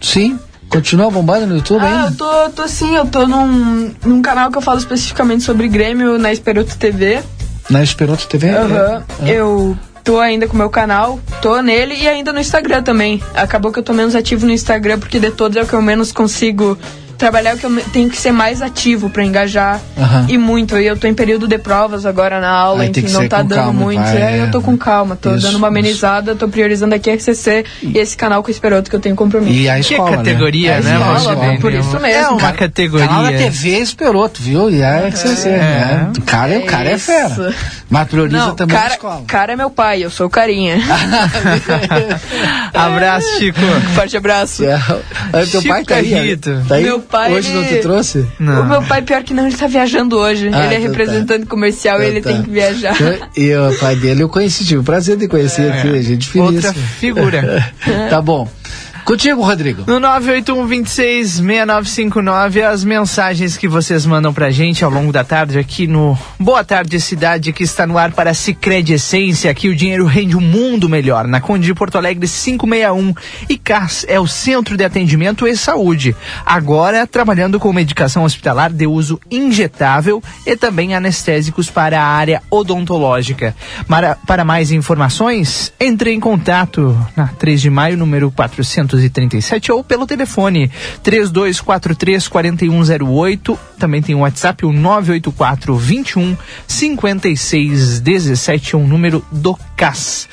Sim. Continua bombando no YouTube Ah, ainda? eu tô, tô sim, eu tô num, num canal que eu falo especificamente sobre Grêmio na Esperoto TV. Na Esperanto TV? Aham. É. Eu tô ainda com o meu canal, tô nele e ainda no Instagram também. Acabou que eu tô menos ativo no Instagram, porque de todos é o que eu menos consigo trabalhar, é o que eu tenho que ser mais ativo pra engajar. Aham. E muito. E eu tô em período de provas agora na aula, Aí enfim, não tá dando calma, muito. vai, é, é. eu tô com calma, tô Isso, dando uma amenizada, tô priorizando aqui a RCC e esse canal com o Esperoto que eu tenho compromisso. E a Que escola, categoria, né? né, A Rogério? escola. por isso mesmo. É uma categoria. Canal da TV Esperoto, viu? E a RCC, né? O cara, é, o cara é fera. Isso. Mas prioriza Não, também a cara, escola. cara é meu pai, eu sou o carinha. *laughs* Abraço, Chico. Forte abraço. Aí teu pai tá aí, tá aí? Meu pai, Hoje não ele- te trouxe? O meu pai, pior que não, ele tá viajando hoje. Ah, ele é então tá. representante comercial e Então ele tá. tem que viajar. E o pai dele eu conheci, tive o prazer de conhecer aqui, gente finíssima. Outra figura. *laughs* tá bom. Contigo, Rodrigo. No 981266959, as mensagens que vocês mandam pra gente ao longo da tarde aqui no Boa Tarde Cidade, que está no ar para Cicred Essência. Aqui o dinheiro rende um mundo melhor. Na Conde de Porto Alegre 561. E CAS é o Centro de Atendimento e Saúde. Agora trabalhando com medicação hospitalar de uso injetável e também anestésicos para a área odontológica. Para, para mais informações, entre em contato na 3 de maio, número 437 ou pelo telefone 3243-4108. Também tem o WhatsApp, o 984 21 56 17, é o número do CAS.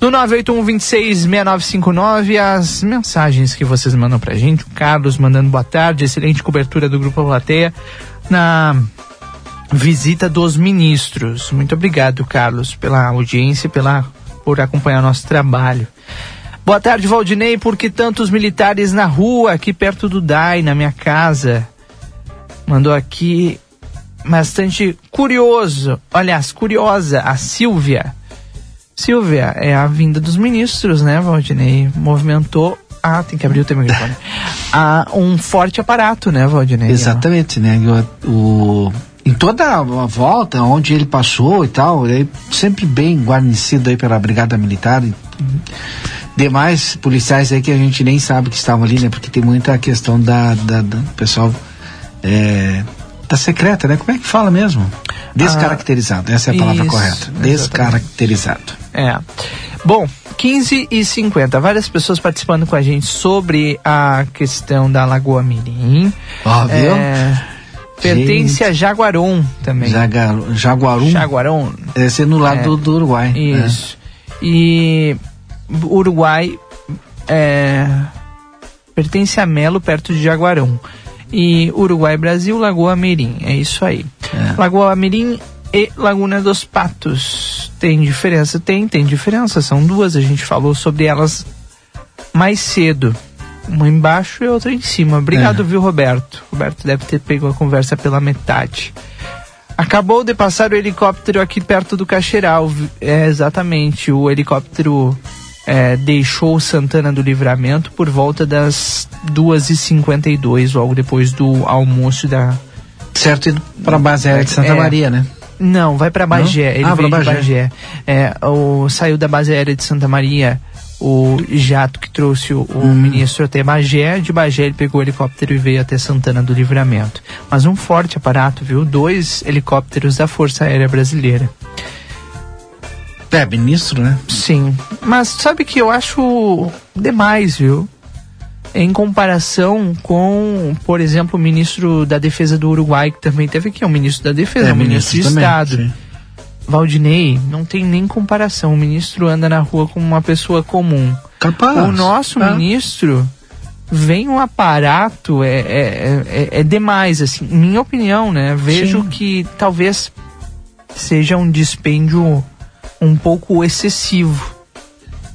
No 981 26 6959, as mensagens que vocês mandam pra gente. O Carlos mandando boa tarde, excelente cobertura do Grupo Plateia na visita dos ministros. Muito obrigado, Carlos, pela audiência pela, por acompanhar nosso trabalho. Boa tarde, Valdinei. Por que tantos militares na rua, aqui perto do DAI, na minha casa? Mandou aqui bastante curioso. Aliás, curiosa, a Silvia. Silvia, é a vinda dos ministros, né, Valdinei? Movimentou. Ah, tem que abrir o teu microfone. *laughs* ah, um forte aparato, né, Valdinei? Exatamente, né? O, o- em toda a volta, onde ele passou e tal, ele é sempre bem guarnecido aí pela Brigada Militar e demais policiais aí que a gente nem sabe que estavam ali, né? Porque tem muita questão da, da, da pessoal é, da secreta, né? Como é que fala mesmo? Descaracterizado, essa é a palavra Isso, correta. exatamente. Descaracterizado. É. Bom, 15 e 50. Várias pessoas participando com a gente sobre a questão da Lagoa Mirim. Ó, viu? É, pertence Gente. a Jaguaron também. Jaguarum. Jaguaron. Esse é no lado É. do, do Uruguai. né? Isso. E Uruguai é, pertence a Melo, perto de Jaguarão. E Uruguai, Brasil, Lagoa Mirim. É isso aí. Lagoa Mirim e Laguna dos Patos. Tem diferença? Tem, tem diferença. São duas. A gente falou sobre elas mais cedo. Uma embaixo e outra em cima. Obrigado, É. viu, Roberto? Roberto deve ter pego a conversa pela metade. Acabou de passar o helicóptero aqui perto do Caxeral. vi- É, exatamente. O helicóptero é, deixou Santana do Livramento por volta das 2h52, logo depois do almoço da. Certo, indo pra base aérea de Santa É. Maria, né? Não, vai para Bagé. Não? Ele Ah, veio Bagé. Bagé. É, o, saiu da base aérea de Santa Maria o jato que trouxe o, o Hum. ministro até Bagé. De Bagé ele pegou o helicóptero e veio até Santana do Livramento. Mas um forte aparato, viu? Dois helicópteros da Força Aérea Brasileira. É, ministro, né? Sim. Mas sabe que eu acho demais, viu? Em comparação com, por exemplo, o ministro da Defesa do Uruguai, que também teve aqui, é o ministro da Defesa, É, o ministro, ministro de também, Estado. sim. Valdinei, não tem nem comparação. O ministro anda na rua como uma pessoa comum. Capaz. O nosso É. ministro vem um aparato, é, é, é, é demais, assim. Minha opinião, né? Vejo Sim. que talvez seja um dispêndio um pouco excessivo.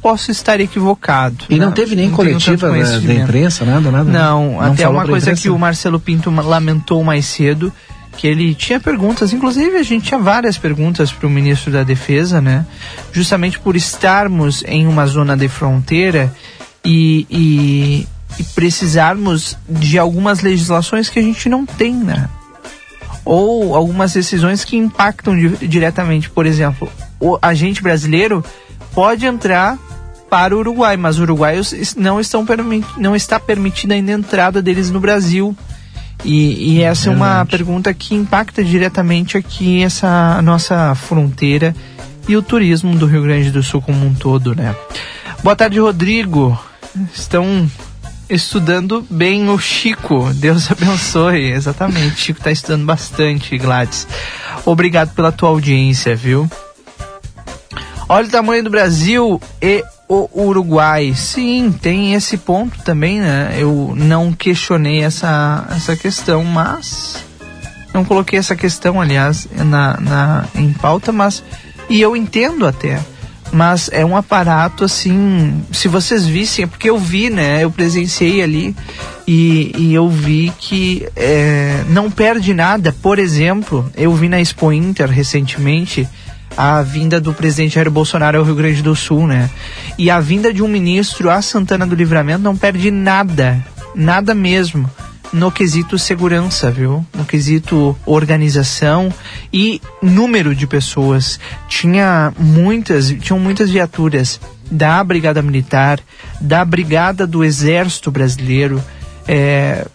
Posso estar equivocado. E não né? teve nem tenho coletiva da, da imprensa, nada, nada. Não, até falou uma coisa que o Marcelo Pinto lamentou mais cedo, que ele tinha perguntas, inclusive a gente tinha várias perguntas para o ministro da Defesa, né? Justamente por estarmos em uma zona de fronteira e, e, e precisarmos de algumas legislações que a gente não tem, né? Ou algumas decisões que impactam di- diretamente. Por exemplo, o agente brasileiro pode entrar para o Uruguai, mas os uruguaios não estão permi não está permitida ainda a entrada deles no Brasil. E, e essa é uma pergunta que impacta diretamente aqui essa nossa fronteira e o turismo do Rio Grande do Sul como um todo, né? Boa tarde, Rodrigo. Estão estudando bem o Chico. Deus *laughs* abençoe. Exatamente. Chico está estudando bastante, Gladys. Obrigado pela tua audiência, viu? Olha o tamanho do Brasil e o Uruguai. Sim, tem esse ponto também, né? Eu não questionei essa, essa questão, mas. Não coloquei essa questão, aliás, na, na, em pauta, mas. E eu entendo até. Mas é um aparato assim. Se vocês vissem, é porque eu vi, né? Eu presenciei ali e, e eu vi que é, não perde nada. Por exemplo, eu vi na Expo Inter recentemente a vinda do presidente Jair Bolsonaro ao Rio Grande do Sul, né? E a vinda de um ministro a Santana do Livramento não perde nada, nada mesmo no quesito segurança, viu? No quesito organização e número de pessoas. Tinha muitas, tinham muitas viaturas da Brigada Militar, da Brigada do Exército Brasileiro, é,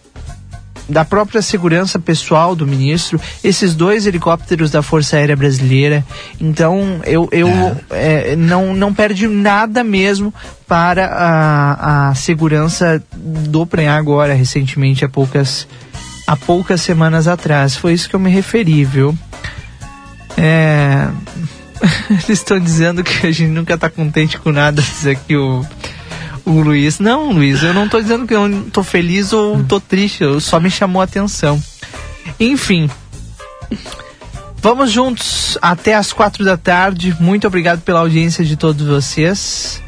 da própria segurança pessoal do ministro, esses dois helicópteros da Força Aérea Brasileira. Então, eu, eu é, não, não perde nada mesmo para a, a segurança do Prenha agora, recentemente, há poucas, há poucas semanas atrás. Foi isso que eu me referi, viu? É... *laughs* Eles estão dizendo que a gente nunca tá contente com nada, diz aqui o, o Luiz. Não, Luiz, eu não tô dizendo que eu não tô feliz ou tô triste, eu só me chamou a atenção. Enfim. Vamos juntos até as quatro da tarde. Muito obrigado pela audiência de todos vocês.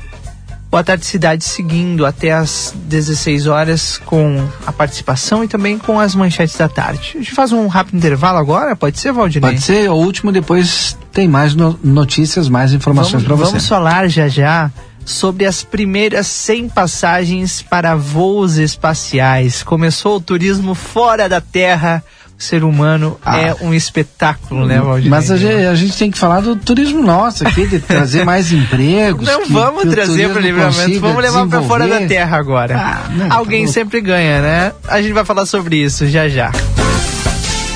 Boa tarde, cidade, seguindo até as 16 horas com a participação e também com as manchetes da tarde. A gente faz um rápido intervalo agora? Pode ser, Valdinei? Pode ser, o último, depois tem mais no- notícias, mais informações para você. vamos falar já já sobre as primeiras 100 passagens para voos espaciais. Começou o turismo fora da Terra. O ser humano é um espetáculo, né, Valdir? Ah. Mas a gente, a gente tem que falar do turismo nosso aqui, de trazer *laughs* mais empregos. Não que- vamos que o trazer para turismo livramento, vamos levar para fora da. Terra agora. Ah, não, Alguém tá sempre ganha, né? A gente vai falar sobre isso já já.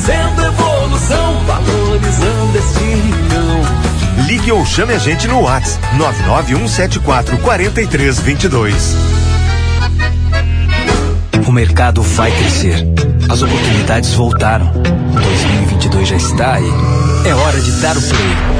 trazendo evolução, valorizando este rincão. Ligue ou chame a gente no WhatsApp 99174 4322. O mercado vai crescer. As oportunidades voltaram. 2022 já está aí. É hora de dar o play.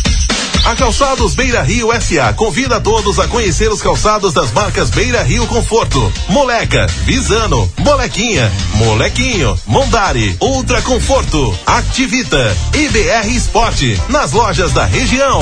A Calçados Beira Rio SA convida todos a conhecer os calçados das marcas Beira Rio Conforto, Moleca, Visano, Molequinha, Molequinho, Mondari, Ultra Conforto, Activita e BR Esporte nas lojas da região.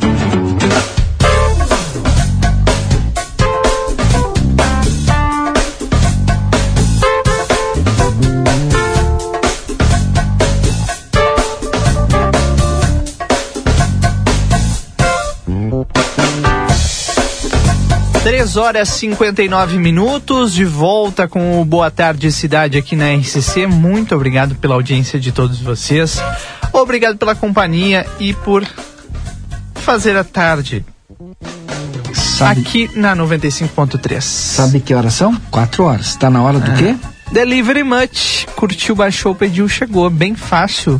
Três horas e 59 minutos, de volta com o Boa Tarde Cidade aqui na RCC. Muito obrigado pela audiência de todos vocês. Obrigado pela companhia e por fazer a tarde aqui na 95.3. Sabe que horas são? Quatro horas. Tá na hora do Ah. quê? Delivery Much. Curtiu, baixou, pediu, chegou. Bem fácil.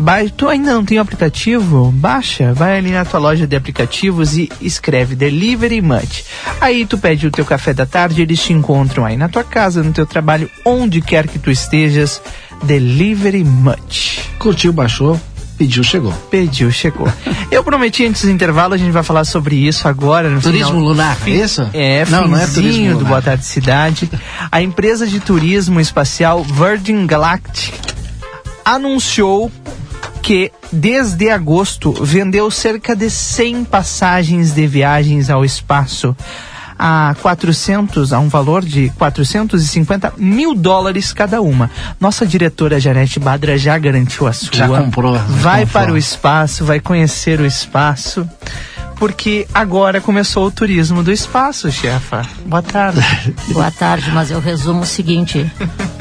Ba tu ainda não tem o aplicativo? Baixa, vai ali na tua loja de aplicativos e escreve Delivery Much. Aí tu pede o teu café da tarde, eles te encontram aí na tua casa, no teu trabalho, onde quer que tu estejas. Delivery Much. Curtiu, baixou, pediu, chegou. Pediu, chegou. *laughs* Eu prometi antes do intervalo, a gente vai falar sobre isso agora. No Turismo final- lunar, Fi- isso? É, Não, não é turismo do lunar. Boa Tarde Cidade. A empresa de turismo espacial Virgin Galactic anunciou que desde agosto vendeu cerca de 100 passagens de viagens ao espaço a 400, a um valor de 450 mil dólares cada uma. Nossa diretora Janete Badra já garantiu a sua. Já comprou, Vai comprou. para o espaço, vai conhecer o espaço. Porque agora começou o turismo do espaço, chefa. Boa tarde. *laughs* Boa tarde, mas eu resumo o seguinte: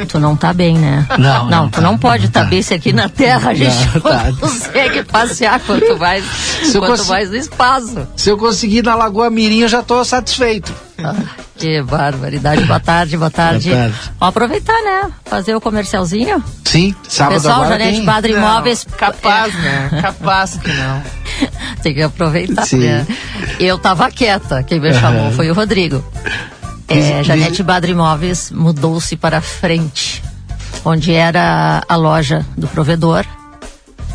tu não tá bem, né? Não, não tu tá, não pode não estar tá. bem se aqui na Terra a gente *laughs* Não, não, tá. consegue passear quanto mais, Se eu quanto mais no espaço. Se eu conseguir ir na Lagoa Mirim, eu já tô satisfeito. Ah, que barbaridade. Boa tarde, boa tarde. Boa tarde. Vamos aproveitar, né? Fazer o comercialzinho. Sim, sábado Pessoal, agora Janete tem. Não, Imóveis. Capaz, né? Capaz que não. *laughs* *laughs* Tem que aproveitar, né? Eu tava quieta, quem me chamou foi o Rodrigo. É, Janete Badra Imóveis mudou-se para frente. onde era a loja do provedor.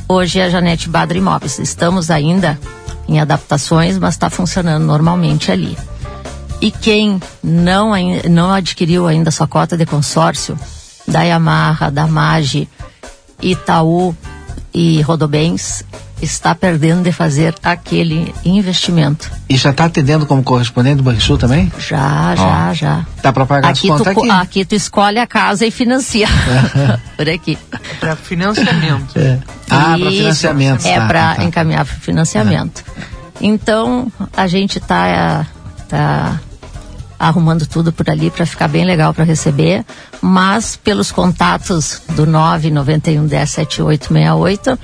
Hoje é a Janete Badra Imóveis. Estamos ainda em adaptações, mas está funcionando normalmente ali. E quem não, não adquiriu ainda sua cota de consórcio da Yamaha, da Mage, Itaú e Rodobens, está perdendo de fazer aquele investimento. E já está atendendo como correspondente do Banrisul também? Já, já, já. Dá para pagar Aqui as tu, aqui? aqui tu escolhe a casa e financia. *laughs* Por aqui. Para financiamento. É. Ah, para financiamento. É tá, para tá. encaminhar para financiamento. Então, a gente tá, tá arrumando tudo por ali para ficar bem legal para receber, mas pelos contatos do 991 10 7868,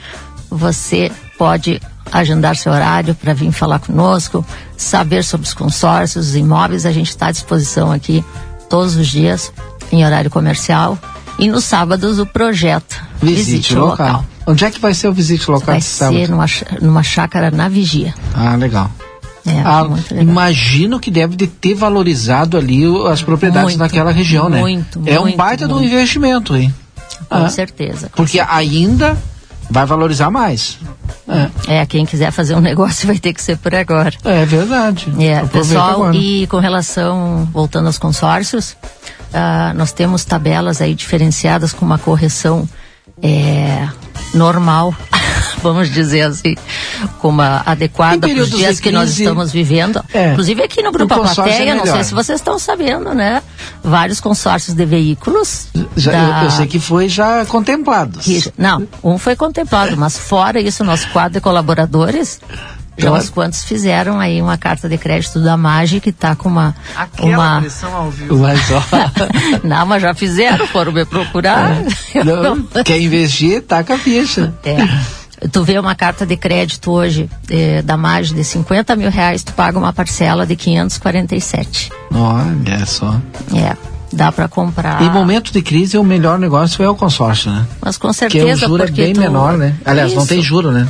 você pode agendar seu horário para vir falar conosco, saber sobre os consórcios, os imóveis, a gente está à disposição aqui todos os dias em horário comercial e nos sábados o projeto Visite, o local. Onde é que vai ser o visite local Vai de sábado? ser numa, numa chácara na Vigia. Ah, legal. É, Ah, muito imagino que deve de ter valorizado ali as propriedades Muito, naquela região, né? muito, é um muito, baita de um muito. investimento, hein? Com Ah, certeza. com Porque ainda vai valorizar mais. É, É, quem quiser fazer um *laughs* negócio vai ter que ser por agora. é verdade. É, Aproveita pessoal, agora. e com relação, voltando aos consórcios, ah, nós temos tabelas aí diferenciadas com uma correção é, normal, *laughs* vamos dizer assim, com uma adequada para os dias que nós estamos vivendo. é, Inclusive aqui no Grupo consórcio Plateia, é não sei se vocês estão sabendo, né? Vários consórcios de veículos. Já, da- eu, eu sei que foi já contemplados. que- não, um foi contemplado, mas fora isso, nosso quadro de colaboradores, Já- uns quantos fizeram aí uma carta de crédito da Magi que tá com uma. Aquela uma... pressão ao vivo. Mas, ó, *laughs* não, mas já fizeram, foram me procurar. não, quer investir, taca a ficha. É. Tu vê uma carta de crédito hoje eh, da Magi de 50 mil reais, tu paga uma parcela de 547. Olha só. É, dá para comprar. Em momento de crise, o melhor negócio é o consórcio, né? Mas com Porque o certeza, juro é porque bem tu- menor, né? Aliás, não Isso. tem juro, né?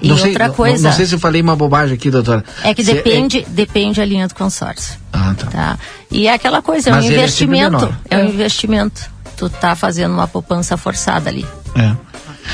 E não sei, outra não- coisa- Não, sei se eu falei uma bobagem aqui, doutora. É que Se- depende, depende a linha do consórcio. Ah, tá. tá? E é aquela coisa, é Mas um é investimento. menor. É, um investimento. Tu tá fazendo uma poupança forçada ali. É.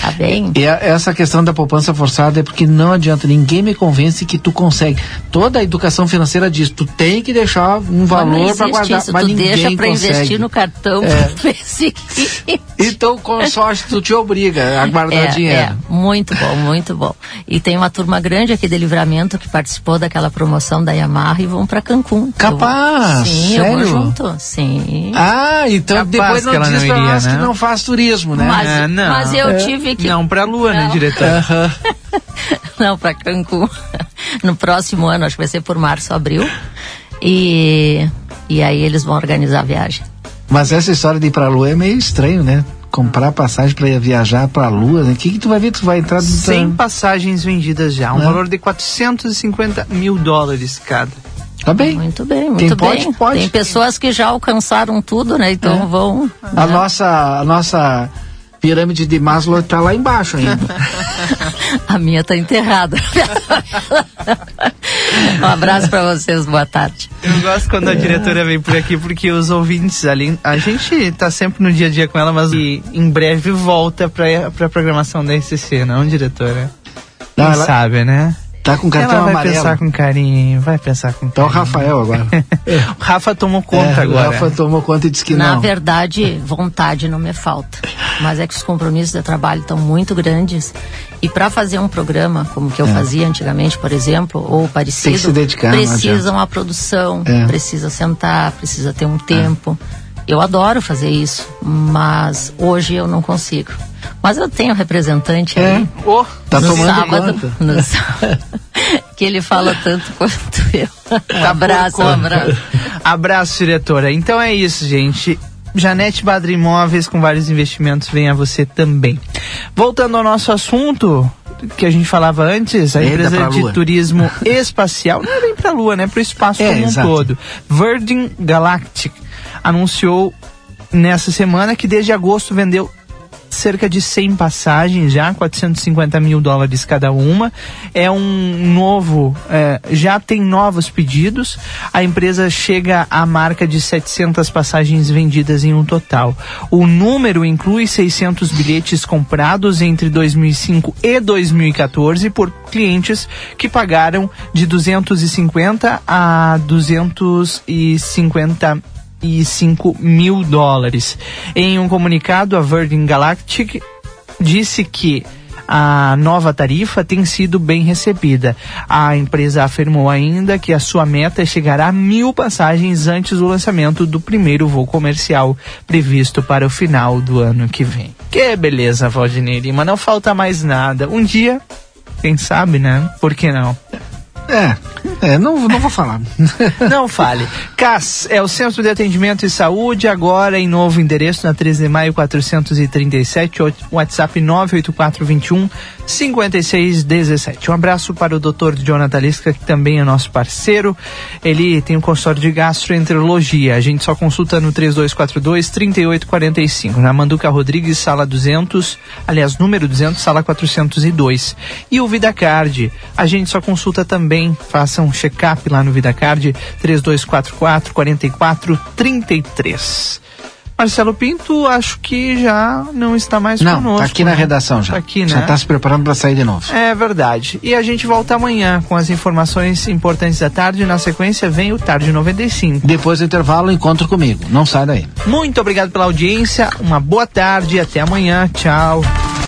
Tá bem? E a- essa questão da poupança forçada é porque não adianta, ninguém me convence que tu consegue. Toda a educação financeira diz, tu tem que deixar um não valor para guardar, isso. mas tu ninguém deixa pra consegue. investir no cartão É. *laughs* pra Então o consórcio tu te obriga a guardar é, dinheiro. É, muito bom, muito bom. E tem uma turma grande aqui de livramento que participou daquela promoção da Yamaha e vão pra Cancún. Capaz, Eu- sim, sério? eu vou junto. Sim. Ah, então Capaz depois que não ela diz não pra iria, nós que né? não faz turismo, né? Mas, É, não. mas eu É. tive que. Não, pra lua, né, Não. diretor? *laughs* Não, para Cancún. *laughs* No próximo ano, acho que vai ser por março, abril. E, e aí eles vão organizar a viagem. Mas essa história de ir pra lua é meio estranho, né? Comprar passagem pra ir viajar pra lua, né? O que, que tu vai ver? Tu vai entrar no 100 passagens vendidas já, um É. valor de 450 mil dólares cada. Tá bem. Muito bem, muito Quem bem. pode, pode. Tem pessoas que já alcançaram tudo, né? Então É. vão. A nossa, a nossa pirâmide de Maslow tá lá embaixo ainda. *laughs* A minha tá enterrada. *laughs* um abraço para vocês, boa tarde. Eu gosto quando a diretora vem por aqui, porque os ouvintes ali, a gente tá sempre no dia a dia com ela, mas em breve volta pra, pra programação da RCC, não, diretora? Não, Quem ela- sabe, né? Tá com cartão ela vai amarelo. pensar com carinho, vai pensar com Então o carinho. Rafael agora. *laughs* o Rafa tomou conta É, agora. O Rafa tomou conta e disse que Na não. verdade, vontade não me falta. Mas é que os compromissos de trabalho estão muito grandes. E para fazer um programa, como que eu É. fazia antigamente, por exemplo, ou parecido, Tem que se dedicar, não precisam a produção, É. precisa sentar, precisa ter um tempo. Eu adoro fazer isso, mas hoje eu não consigo. Mas eu tenho um representante É. aí. Oh, Tá no tomando sábado, conta. no *laughs* sábado, que ele fala tanto quanto eu. Um Tá abraço, um abraço. Abraço, diretora. Então é isso, gente. Janete Badra Imóveis com vários investimentos vem a você também. Voltando ao nosso assunto que a gente falava antes, a Eita, empresa de turismo espacial, não é nem para a Lua, né, para o espaço É, como um exato. todo. Virgin Galactic anunciou nessa semana que desde agosto vendeu cerca de 100 passagens já, 450 mil dólares cada uma. É um novo, é, já tem novos pedidos. A empresa chega à marca de 700 passagens vendidas em um total. O número inclui 600 bilhetes comprados entre 2005 e 2014 por clientes que pagaram de 250 a 255 mil dólares. Em um comunicado, a Virgin Galactic disse que a nova tarifa tem sido bem recebida. A empresa afirmou ainda que a sua meta é chegar a mil passagens antes do lançamento do primeiro voo comercial previsto para o final do ano que vem. Que beleza, Valdinei Lima, não falta mais nada. Um dia, quem sabe, né? Por que não? É, é não, não vou falar. *laughs* Não fale. CAS é o Centro de Atendimento e Saúde, agora em novo endereço, na 13 de maio 437, o- WhatsApp 98421 5617. Um abraço para o Dr. Jonathan Lisca, que também é nosso parceiro. Ele tem um consultório de gastroenterologia. A gente só consulta no 3242 3845, na Manduca Rodrigues, sala 200, aliás, número 200, sala 402. E o VidaCard, a gente só consulta também, faça um check-up lá no VidaCard, 3244 4433. Marcelo Pinto, acho que já não está mais Não, conosco. tá aqui na né? redação já. Tá aqui, né? Já tá se preparando para sair de novo. É verdade. E a gente volta amanhã com as informações importantes da tarde. Na sequência vem o Tarde 95. Depois do intervalo, encontro comigo. Não sai daí. Muito obrigado pela audiência. Uma boa tarde e até amanhã. Tchau.